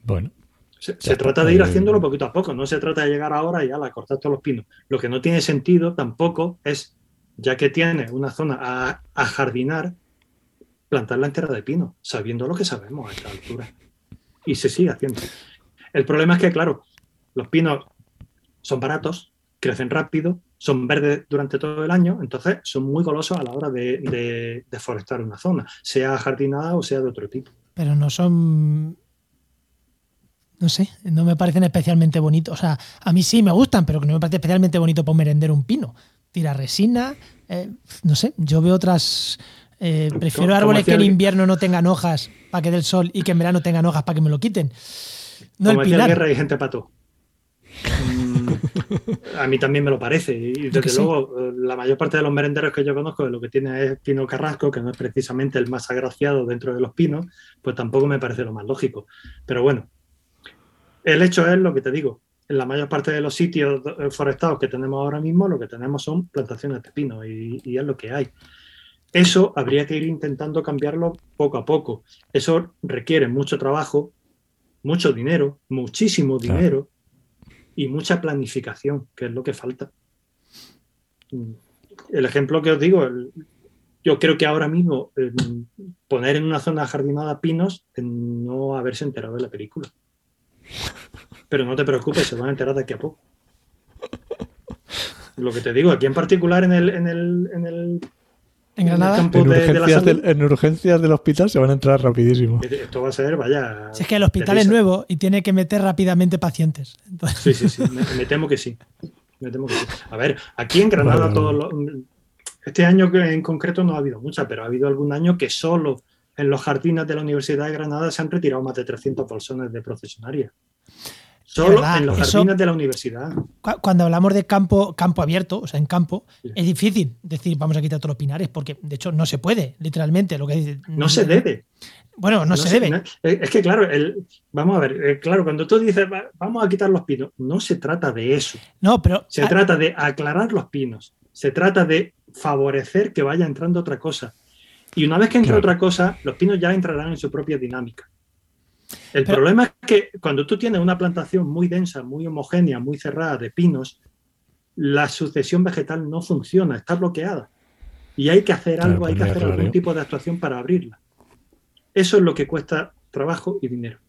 Bueno. Se, trata de ir haciéndolo poquito a poco, no se trata de llegar ahora y ya la cortar todos los pinos. Lo que no tiene sentido tampoco es, ya que tiene una zona a, a jardinar, plantar la entera de pino, sabiendo lo que sabemos a esta altura. Y se sigue haciendo. El problema es que, claro, los pinos son baratos, crecen rápido, son verdes durante todo el año, entonces son muy golosos a la hora de, de deforestar una zona, sea jardinada o sea de otro tipo. Pero no son no sé, no me parecen especialmente bonitos. O sea, a mí sí me gustan, pero que no me parece especialmente bonito para merender un pino. Tira resina, eh, no sé, yo veo otras... Eh, prefiero árboles que en invierno no tengan hojas para que dé el sol y que en verano tengan hojas para que me lo quiten. No el pinar. guerra y gente pato. [laughs] Mm, a mí también me lo parece. Y desde luego, eh, la mayor parte de los merenderos que yo conozco, lo que tiene es pino carrasco, que no es precisamente el más agraciado dentro de los pinos, pues tampoco me parece lo más lógico. Pero bueno, el hecho es lo que te digo. En la mayor parte de los sitios eh, forestados que tenemos ahora mismo, lo que tenemos son plantaciones de pino y, es lo que hay. Eso habría que ir intentando cambiarlo poco a poco. Eso requiere mucho trabajo, mucho dinero, muchísimo dinero y mucha planificación, que es lo que falta. El ejemplo que os digo, yo creo que ahora mismo poner en una zona jardinada pinos, no haberse enterado de la película. Pero no te preocupes, se van a enterar de aquí a poco. Lo que te digo, aquí en particular en el, en el, en el ¿En Granada? En, urgencias en, urgencias del hospital se van a entrar rapidísimo. Esto va a ser, vaya. Si es que el hospital es nuevo y tiene que meter rápidamente pacientes. Sí, sí, sí. Me, temo que sí. me, temo que sí. A ver, aquí en Granada, todo este año en concreto no ha habido mucha, pero ha habido algún año que solo en los jardines de la Universidad de Granada se han retirado más de 300 personas de procesionaria. Solo en los jardines de la universidad. Cuando hablamos de campo, campo abierto, o sea, en campo, es difícil decir vamos a quitar todos los pinares, porque de hecho no se puede, literalmente. Lo que no, se debe. Bueno, no, se, debe. es que claro, vamos a ver, eh, claro, cuando tú dices vamos a quitar los pinos, no se trata de eso. No, pero. Se trata de aclarar los pinos. Se trata de favorecer que vaya entrando otra cosa. Y una vez que entre otra cosa, los pinos ya entrarán en su propia dinámica. El problema es que cuando tú tienes una plantación muy densa, muy homogénea, muy cerrada de pinos, la sucesión vegetal no funciona, está bloqueada. Y hay que hacer algo, hay que hacer algún tipo de actuación para abrirla. Eso es lo que cuesta trabajo y dinero.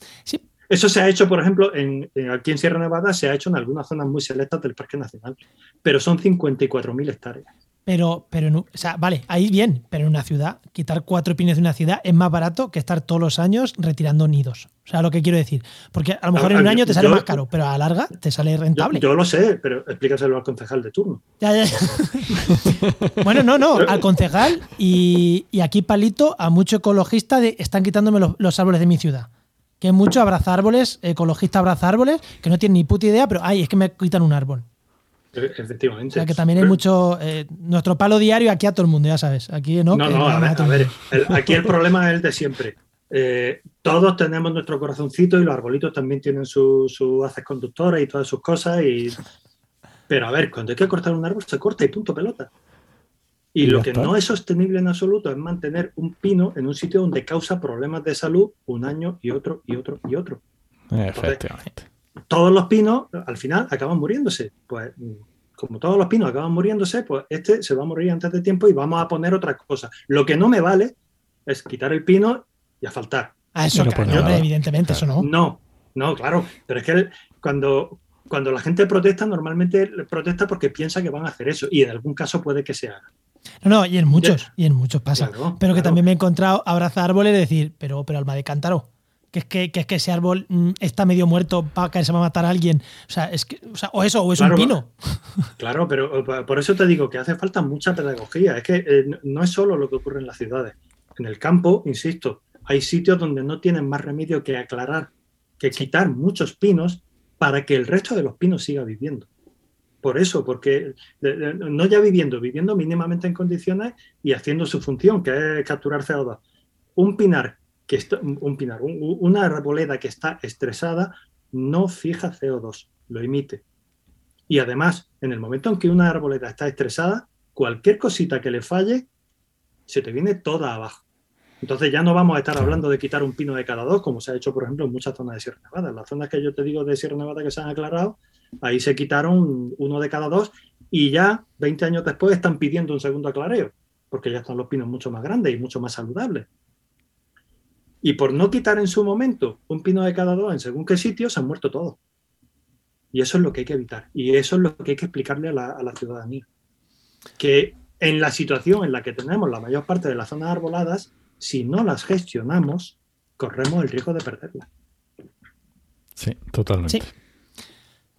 Eso se ha hecho, por ejemplo, en, aquí en Sierra Nevada, se ha hecho en algunas zonas muy selectas del Parque Nacional, pero son 54.000 hectáreas. Pero, pero o sea, vale, ahí bien, pero en una ciudad, quitar cuatro pines de una ciudad es más barato que estar todos los años retirando nidos. O sea, lo que quiero decir. Porque a lo mejor en un año te sale más caro, pero a la larga te sale rentable. Yo, lo sé, pero explícaselo al concejal de turno. Ya, ya, [laughs] bueno, no, no, al concejal y, aquí palito a mucho ecologista de están quitándome los, los árboles de mi ciudad que es mucho abraza árboles, ecologista abraza árboles, que no tienen ni puta idea, pero ay, es que me quitan un árbol. Efectivamente. O sea que también hay mucho. Eh, nuestro palo diario aquí a todo el mundo, ya sabes. Aquí no. No, no, a ver, aquí el problema es el de siempre. Eh, todos tenemos nuestro corazoncito y los arbolitos también tienen sus su haces conductores y todas sus cosas. Y... Pero a ver, cuando hay que cortar un árbol, se corta y punto pelota. Y, lo que no es sostenible en absoluto es mantener un pino en un sitio donde causa problemas de salud un año y otro y otro y otro. Efectivamente todos los pinos al final acaban muriéndose. Pues como todos los pinos acaban muriéndose, pues este se va a morir antes de tiempo y vamos a poner otra cosa. Lo que no me vale es quitar el pino y asfaltar. Ah, eso no, evidentemente, eso no. No, no, claro. Pero es que cuando, cuando la gente protesta, normalmente protesta porque piensa que van a hacer eso. Y en algún caso puede que se haga. No, no, y en muchos, y en muchos pasa. pero que también me he encontrado abrazar árboles y decir, pero, pero alma de cántaro. Que es que, que, es que ese árbol mm, está medio muerto, para que se va a matar a alguien. O sea, es que, o, sea, o eso, o es un pino. [laughs] Claro, pero por eso te digo que hace falta mucha pedagogía. Es que eh, no es solo lo que ocurre en las ciudades. En el campo, insisto, hay sitios donde no tienen más remedio que aclarar, que quitar muchos pinos para que el resto de los pinos siga viviendo por eso, porque no ya viviendo, viviendo mínimamente en condiciones y haciendo su función, que es capturar CO2. Un pinar, que está, un pinar, una arboleda que está estresada, no fija CO2, lo emite. Y además, en el momento en que una arboleda está estresada, cualquier cosita que le falle, se te viene toda abajo. Entonces ya no vamos a estar hablando de quitar un pino de cada dos, como se ha hecho, por ejemplo, en muchas zonas de Sierra Nevada. En las zonas que yo te digo de Sierra Nevada que se han aclarado, Ahí se quitaron uno de cada dos y ya 20 años después están pidiendo un segundo aclareo, porque ya están los pinos mucho más grandes y mucho más saludables. Y por no quitar en su momento un pino de cada dos en según qué sitio, se han muerto todos. Y eso es lo que hay que evitar. Y eso es lo que hay que explicarle a la, a la ciudadanía. Que en la situación en la que tenemos la mayor parte de las zonas arboladas, si no las gestionamos, corremos el riesgo de perderlas. Sí, totalmente.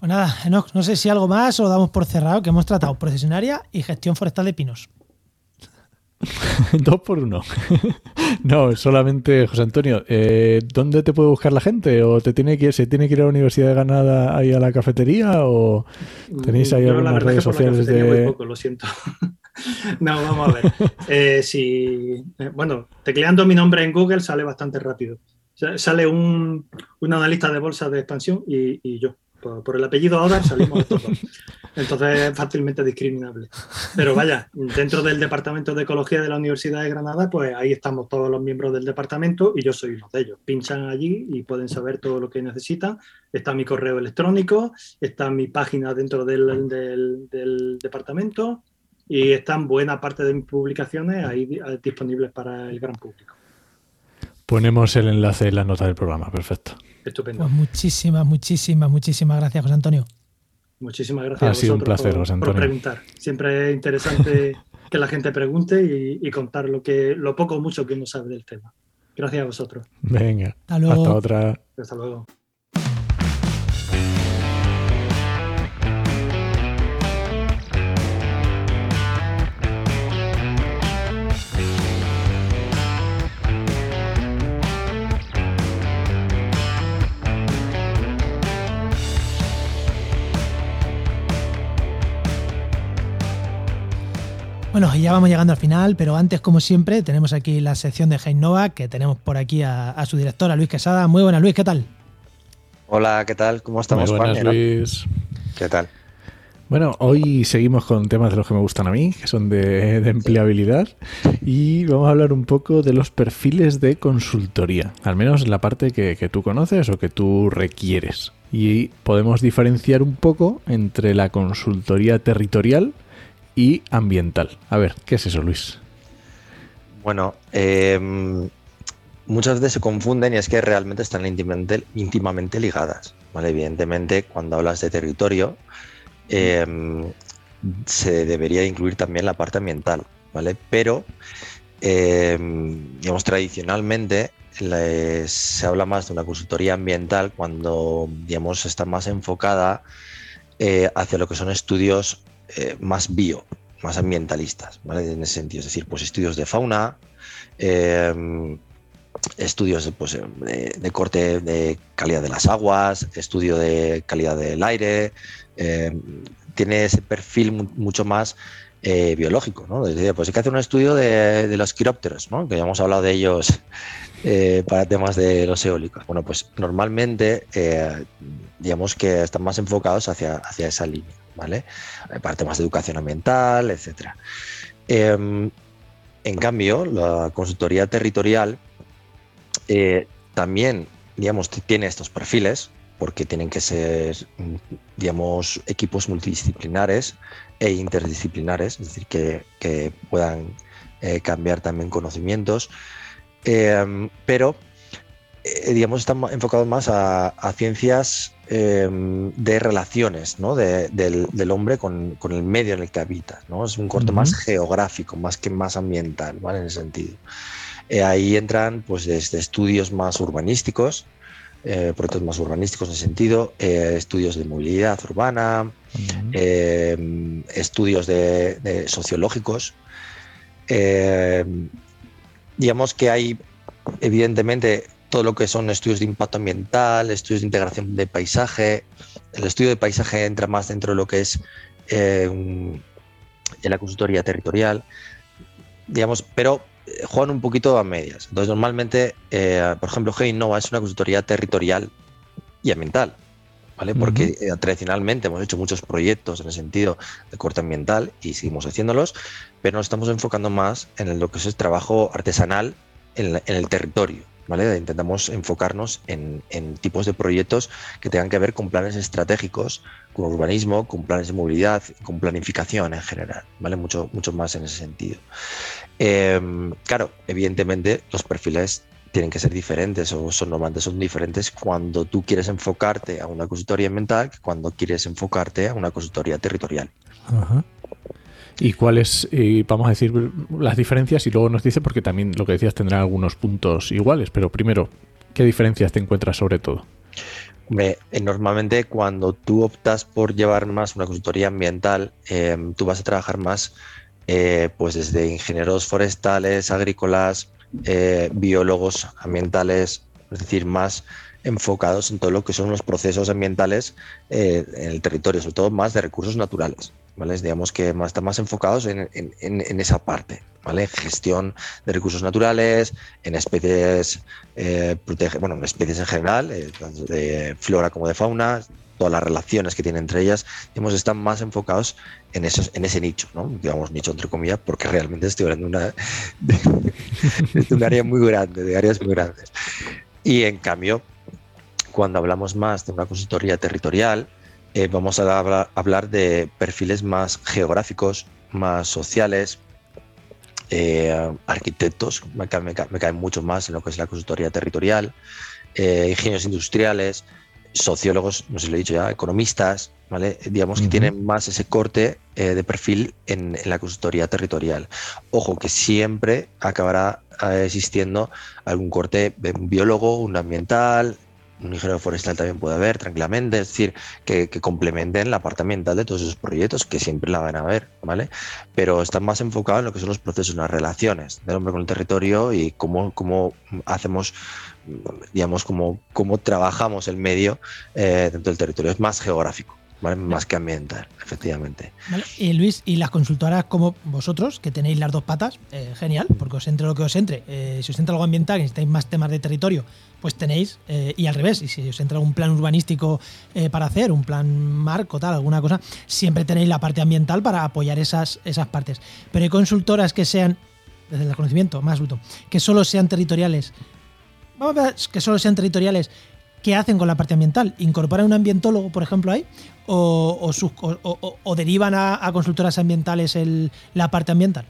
Pues nada, Enoch, no sé si algo más o damos por cerrado, que hemos tratado procesionaria y gestión forestal de pinos. [laughs] Dos por uno. [laughs] no, solamente, José Antonio, eh, ¿dónde te puede buscar la gente? ¿O te tiene que, se tiene que ir a la Universidad de Granada ahí a la cafetería? ¿O tenéis ahí algunas redes sociales de.? poco, lo siento. [laughs] no, vamos a ver. Eh, si, eh, bueno, tecleando mi nombre en Google sale bastante rápido. Sale un, analista de bolsa de expansión y yo. Por, el apellido Odar salimos todos. Entonces es fácilmente discriminable. Pero vaya, dentro del Departamento de Ecología de la Universidad de Granada, pues ahí estamos todos los miembros del departamento y yo soy uno de ellos. Pinchan allí y pueden saber todo lo que necesitan. Está mi correo electrónico, está mi página dentro del, del, departamento y están buena parte de mis publicaciones ahí disponibles para el gran público. Ponemos el enlace en la nota del programa, perfecto. Estupendo. Pues muchísimas, muchísimas, muchísimas gracias, José Antonio. Muchísimas gracias ha sido un placer, por, José Antonio. por preguntar. Siempre es interesante [laughs] que la gente pregunte y, contar lo que lo poco o mucho que uno sabe del tema. Gracias a vosotros. Venga. Hasta otra. Hasta luego. Bueno, ya vamos llegando al final, pero antes, como siempre, tenemos aquí la sección de Nova, que tenemos por aquí a, su directora, Luis Quesada. Muy buenas, Luis, ¿qué tal? Hola, ¿qué tal? ¿Cómo estamos, Muy buenas, Luis. ¿Qué tal? Bueno, hoy seguimos con temas de los que me gustan a mí, que son de, empleabilidad, y vamos a hablar un poco de los perfiles de consultoría, al menos la parte que, que tú conoces o que tú requieres. Y podemos diferenciar un poco entre la consultoría territorial, y ambiental. A ver, ¿qué es eso, Luis? Bueno, em, muchas veces se confunden y es que realmente están íntimamente, ligadas. ¿vale? Evidentemente, cuando hablas de territorio, em, se debería incluir también la parte ambiental, ¿vale? Pero, em, digamos, tradicionalmente se habla más de una consultoría ambiental cuando, digamos, está más enfocada eh, hacia lo que son estudios eh, más bio, más ambientalistas, ¿vale? En ese sentido, es decir, pues estudios de fauna, em, estudios pues, de, corte de calidad de las aguas, estudio de calidad del aire, em, tiene ese perfil mucho más eh, biológico, ¿no? pues hay que hacer un estudio de, los quirópteros, ¿no? Que ya hemos hablado de ellos eh, para temas de los eólicos. Bueno, pues normalmente digamos que están más enfocados hacia, hacia esa línea. ¿Vale? Para temas de educación ambiental, etc. Em, en cambio, la consultoría territorial eh, también, digamos, tiene estos perfiles porque tienen que ser, digamos, equipos multidisciplinares e interdisciplinares, es decir, que, puedan eh, cambiar también conocimientos, em, pero, eh, digamos, están enfocados más a ciencias em, de relaciones ¿no? del, hombre con, el medio en el que habita. ¿no? Es un corte más geográfico, más que más ambiental, ¿vale? En ese sentido. Eh, ahí entran pues, desde estudios más urbanísticos, eh, proyectos más urbanísticos en ese sentido, eh, estudios de movilidad urbana, em, estudios de, sociológicos. digamos que hay, evidentemente, todo lo que son estudios de impacto ambiental, estudios de integración de paisaje. El estudio de paisaje entra más dentro de lo que es eh, la consultoría territorial, digamos, pero eh, juegan un poquito a medias. Entonces, normalmente, eh, por ejemplo, GEINNOVA es una consultoría territorial y ambiental. ¿Vale? Porque tradicionalmente hemos hecho muchos proyectos en el sentido de corte ambiental y seguimos haciéndolos, pero nos estamos enfocando más en lo que es el trabajo artesanal en el territorio. Intentamos enfocarnos en, tipos de proyectos que tengan que ver con planes estratégicos, con urbanismo, con planes de movilidad, con planificación en general, ¿vale? Mucho, mucho más en ese sentido. Em, claro, evidentemente los perfiles tienen que ser diferentes o son normalmente son diferentes cuando tú quieres enfocarte a una consultoría ambiental que cuando quieres enfocarte a una consultoría territorial. Ajá y cuáles, vamos a decir, las diferencias y luego nos dice, porque también lo que decías tendrá algunos puntos iguales, pero primero, ¿qué diferencias te encuentras sobre todo? Hombre, eh, normalmente cuando tú optas por llevar más una consultoría ambiental, em, tú vas a trabajar más eh, pues desde ingenieros forestales, agrícolas, eh, biólogos ambientales, es decir, más enfocados en todo lo que son los procesos ambientales en el territorio, sobre todo más de recursos naturales. Digamos que más, están más enfocados en, esa parte, ¿vale? Gestión de recursos naturales, en especies, eh, bueno, en especies en general, eh, tanto de flora como de fauna, todas las relaciones que tienen entre ellas, digamos, están más enfocados en, esos, en ese nicho, ¿no? Digamos, nicho entre comillas, porque realmente estoy hablando de, una, de un área muy grande, de áreas muy grandes. Y en cambio, cuando hablamos más de una consultoría territorial, eh, vamos a hablar de perfiles más geográficos, más sociales, eh, arquitectos, me, caen mucho más en lo que es la consultoría territorial, eh, ingenieros industriales, sociólogos, no sé si lo he dicho ya, economistas, ¿vale? Digamos que tienen más ese corte de perfil en, en, la consultoría territorial. Ojo, que siempre acabará existiendo algún corte de un biólogo, un ambiental, un ingeniero forestal también puede haber tranquilamente, es decir, que, complementen la parte ambiental de todos esos proyectos, que siempre la van a ver, ¿vale? Pero están más enfocados en lo que son los procesos, las relaciones del hombre con el territorio y cómo, cómo hacemos, digamos, cómo, cómo trabajamos el medio eh, dentro del territorio. Es más geográfico. Más que ambiental, efectivamente. Y Luis, y las consultoras como vosotros, que tenéis las dos patas, eh, genial, porque os entre lo que os entre. Eh, si os entra algo ambiental y necesitáis más temas de territorio, pues tenéis, eh, y al revés, y si os entra un plan urbanístico para hacer, un plan marco, tal, alguna cosa, siempre tenéis la parte ambiental para apoyar esas, esas partes. Pero hay consultoras que sean, desde el conocimiento más bruto, que solo sean territoriales. Vamos a ver, que solo sean territoriales ¿qué hacen con la parte ambiental? ¿Incorporan un ambientólogo, por ejemplo, ahí? ¿O, o, derivan a, consultoras ambientales la parte ambiental?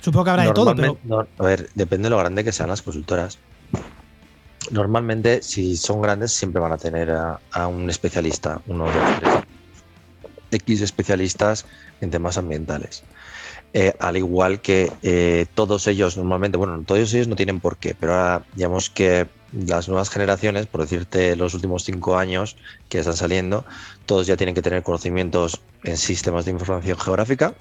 Supongo que habrá de todo, pero... a ver, depende de lo grande que sean las consultoras. Normalmente, si son grandes, siempre van a tener a, un especialista, uno de los X especialistas en temas ambientales. Eh, al igual que eh, todos ellos normalmente, bueno, todos ellos no tienen por qué, pero ahora digamos que las nuevas generaciones, por decirte los últimos cinco años que están saliendo, todos ya tienen que tener conocimientos en sistemas de información geográfica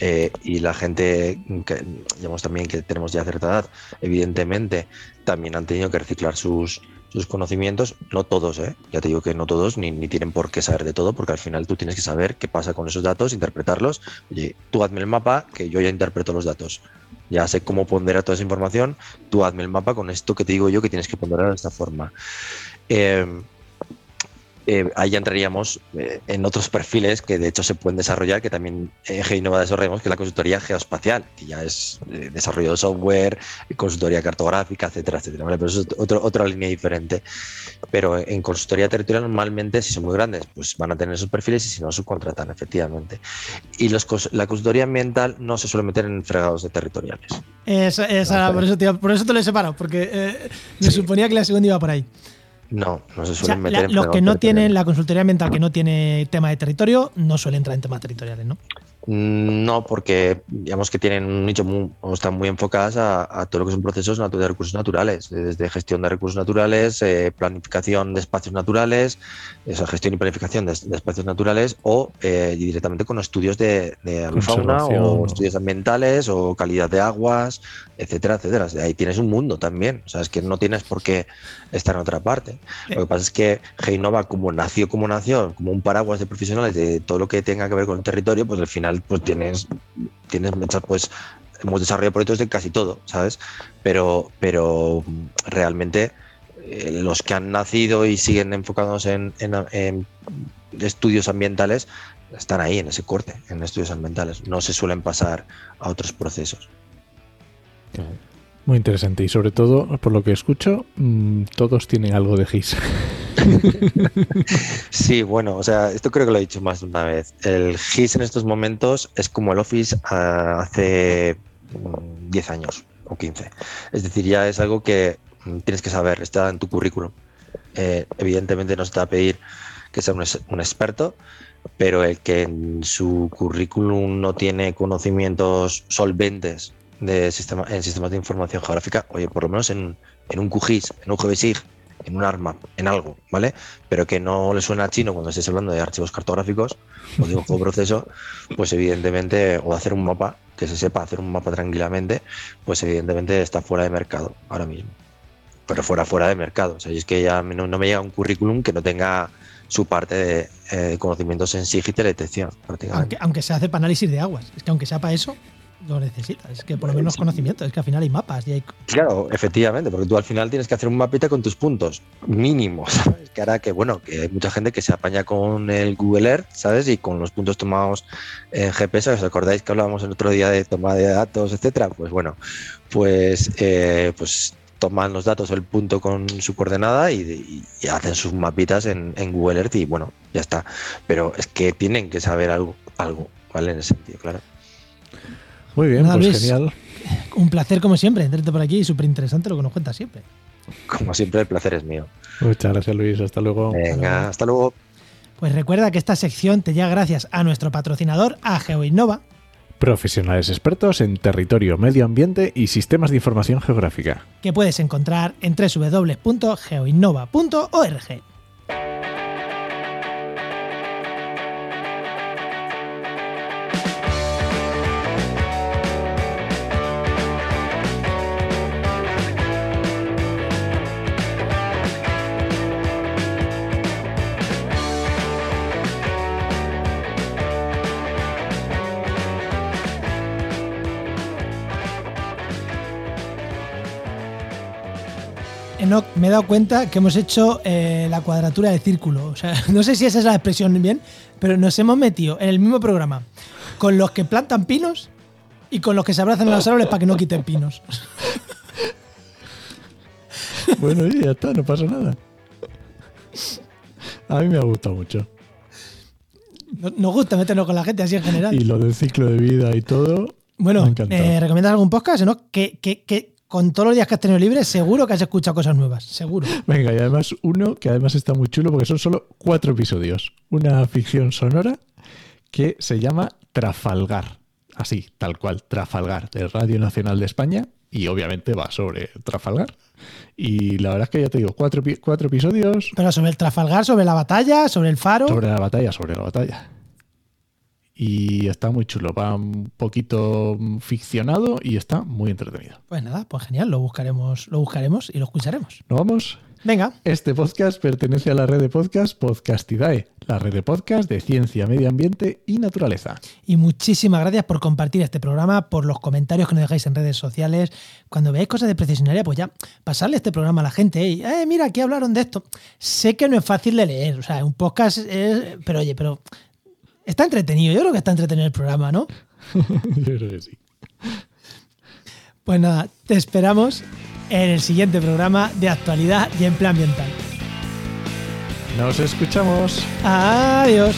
eh, y la gente, que, digamos también que tenemos ya cierta edad, evidentemente también han tenido que reciclar sus, sus conocimientos, no todos, ¿eh? ya te digo que no todos, ni, ni, tienen por qué saber de todo, porque al final tú tienes que saber qué pasa con esos datos, interpretarlos. Oye, tú hazme el mapa, que yo ya interpreto los datos. Ya sé cómo ponderar toda esa información, tú hazme el mapa con esto que te digo yo que tienes que ponderar de esta forma. Eh, eh, ahí entraríamos eh, en otros perfiles que de hecho se pueden desarrollar, que también en GeoInnova desarrollamos, que es la consultoría geoespacial, que ya es eh, desarrollo de software, consultoría cartográfica, etcétera, etcétera. Pero eso es otra línea diferente. Pero en consultoría territorial normalmente, si son muy grandes, pues van a tener esos perfiles y si no, subcontratan, efectivamente. Y los, la consultoría ambiental no se suele meter en fregados de territoriales. Esa, por, eso te, por, eso te, lo he separado, porque me suponía que la segunda iba por ahí. No, no se O sea, suelen meter la- en los que no tienen la consultoría ambiental que no tiene tema de territorio no suele entrar en temas territoriales, ¿no? Mm, No, porque digamos que tienen un nicho muy, o están muy enfocadas a, a todo lo que son procesos de recursos naturales, desde gestión de recursos naturales, eh, planificación de espacios naturales, esa gestión y planificación de, de espacios naturales o eh, directamente con estudios de, de Conservación, o estudios ambientales o calidad de aguas, etcétera, etcétera. Ahí tienes un mundo también, o sea, es que no tienes por qué estar en otra parte. Lo que pasa es que Heinova, como nació como nació, como un paraguas de profesionales de todo lo que tenga que ver con el territorio, pues al final pues tienes, tienes muchas, pues hemos desarrollado proyectos de casi todo, ¿sabes? Pero, pero realmente eh, los que han nacido y siguen enfocados en, en- en estudios ambientales están ahí en ese corte, en estudios ambientales. No se suelen pasar a otros procesos. Muy interesante. Y sobre todo, por lo que escucho, mm, todos tienen algo de GIS. [laughs] Sí, bueno, o sea, esto creo que lo he dicho más de una vez. El GIS en estos momentos es como el Office ah, hace mm, 10 años o 15. Es decir, ya es algo que mm, tienes que saber, está en tu currículum. Eh, evidentemente no se te va a pedir que sea un, experto, pero el que en su currículum no tiene conocimientos solventes de en sistemas de información geográfica, oye, por lo menos en, en un QGIS, en un GBSIG, en un ARMA, en algo, ¿vale? Pero que no le suena a chino cuando estés hablando de archivos cartográficos o de un proceso, pues evidentemente, o hacer un mapa, que se sepa hacer un mapa tranquilamente, pues evidentemente está fuera de mercado ahora mismo. Pero fuera, fuera de mercado. O sea, y es que ya no, me llega un currículum que no tenga su parte de eh, conocimientos en SIG y teledetección, prácticamente. Aunque, aunque se hace para análisis de aguas. Es que aunque sea para eso, lo necesitas. Es que por lo menos conocimiento. Es que al final hay mapas y hay. Claro, efectivamente, porque tú al final tienes que hacer un mapita con tus puntos mínimos, [laughs] ¿sabes? Que hará que, bueno, que hay mucha gente que se apaña con el Google Earth, ¿sabes? Y con los puntos tomados en GPS, ¿os acordáis que hablábamos el otro día de toma de datos, etcétera? Pues bueno, pues, eh, pues toman los datos del punto con su coordenada y hacen sus mapitas en, en Google Earth y bueno, ya está. Pero es que tienen que saber algo, algo, ¿vale? En ese sentido, claro. Muy bien, Nada, pues Luis. genial. Un placer, como siempre, tenerte por aquí y súper interesante lo que nos cuentas siempre. Como siempre, el placer es mío. Muchas gracias, Luis. Hasta luego. Venga, hasta luego. Pues recuerda que esta sección te llega gracias a nuestro patrocinador, a GeoInnova. Profesionales expertos en territorio, medio ambiente y sistemas de información geográfica. que puedes encontrar en www.geoinnova.org. Enoch, me he dado cuenta que hemos hecho eh, la cuadratura del círculo. O sea, [laughs] no sé si esa es la expresión bien, pero nos hemos metido en el mismo programa con los que plantan pinos y con los que se abrazan en los árboles para que no quiten pinos. [laughs] Bueno, y ya está, no pasa nada. A mí me ha gustado mucho. Nos gusta meternos con la gente así en general. Y lo del ciclo de vida y todo. me Bueno, ha encantado. eh, ¿recomiendas algún podcast? ¿no? Que, que- que con todos los días que has tenido libre, seguro que has escuchado cosas nuevas. Seguro. [laughs] Venga, y además uno que además está muy chulo porque son solo cuatro episodios. Una ficción sonora que se llama Trafalgar. Así, tal cual, Trafalgar, de Radio Nacional de España. Y obviamente va sobre Trafalgar. Y la verdad es que ya te digo, cuatro, cuatro episodios Pero sobre el Trafalgar, sobre la batalla, sobre el faro. sobre la batalla, sobre la batalla. Y está muy chulo, va un poquito ficcionado y está muy entretenido. Pues nada, pues genial, lo buscaremos, lo buscaremos y lo escucharemos. ¿No vamos? Venga, Este podcast pertenece a la red de podcast Podcastidae, la red de podcast de ciencia, medio ambiente y naturaleza. y muchísimas gracias por compartir este programa, por los comentarios que nos dejáis en redes sociales. Cuando veáis cosas de precisionaria, pues ya pasarle este programa a la gente. Y, eh, mira, aquí hablaron de esto. Sé que no es fácil de leer, o sea, un podcast es. Pero oye, pero. Está entretenido, yo creo que está entretenido el programa, ¿no? [laughs] Yo creo que sí. Pues nada, te esperamos en el siguiente programa de actualidad y empleo ambiental. Nos escuchamos. Adiós.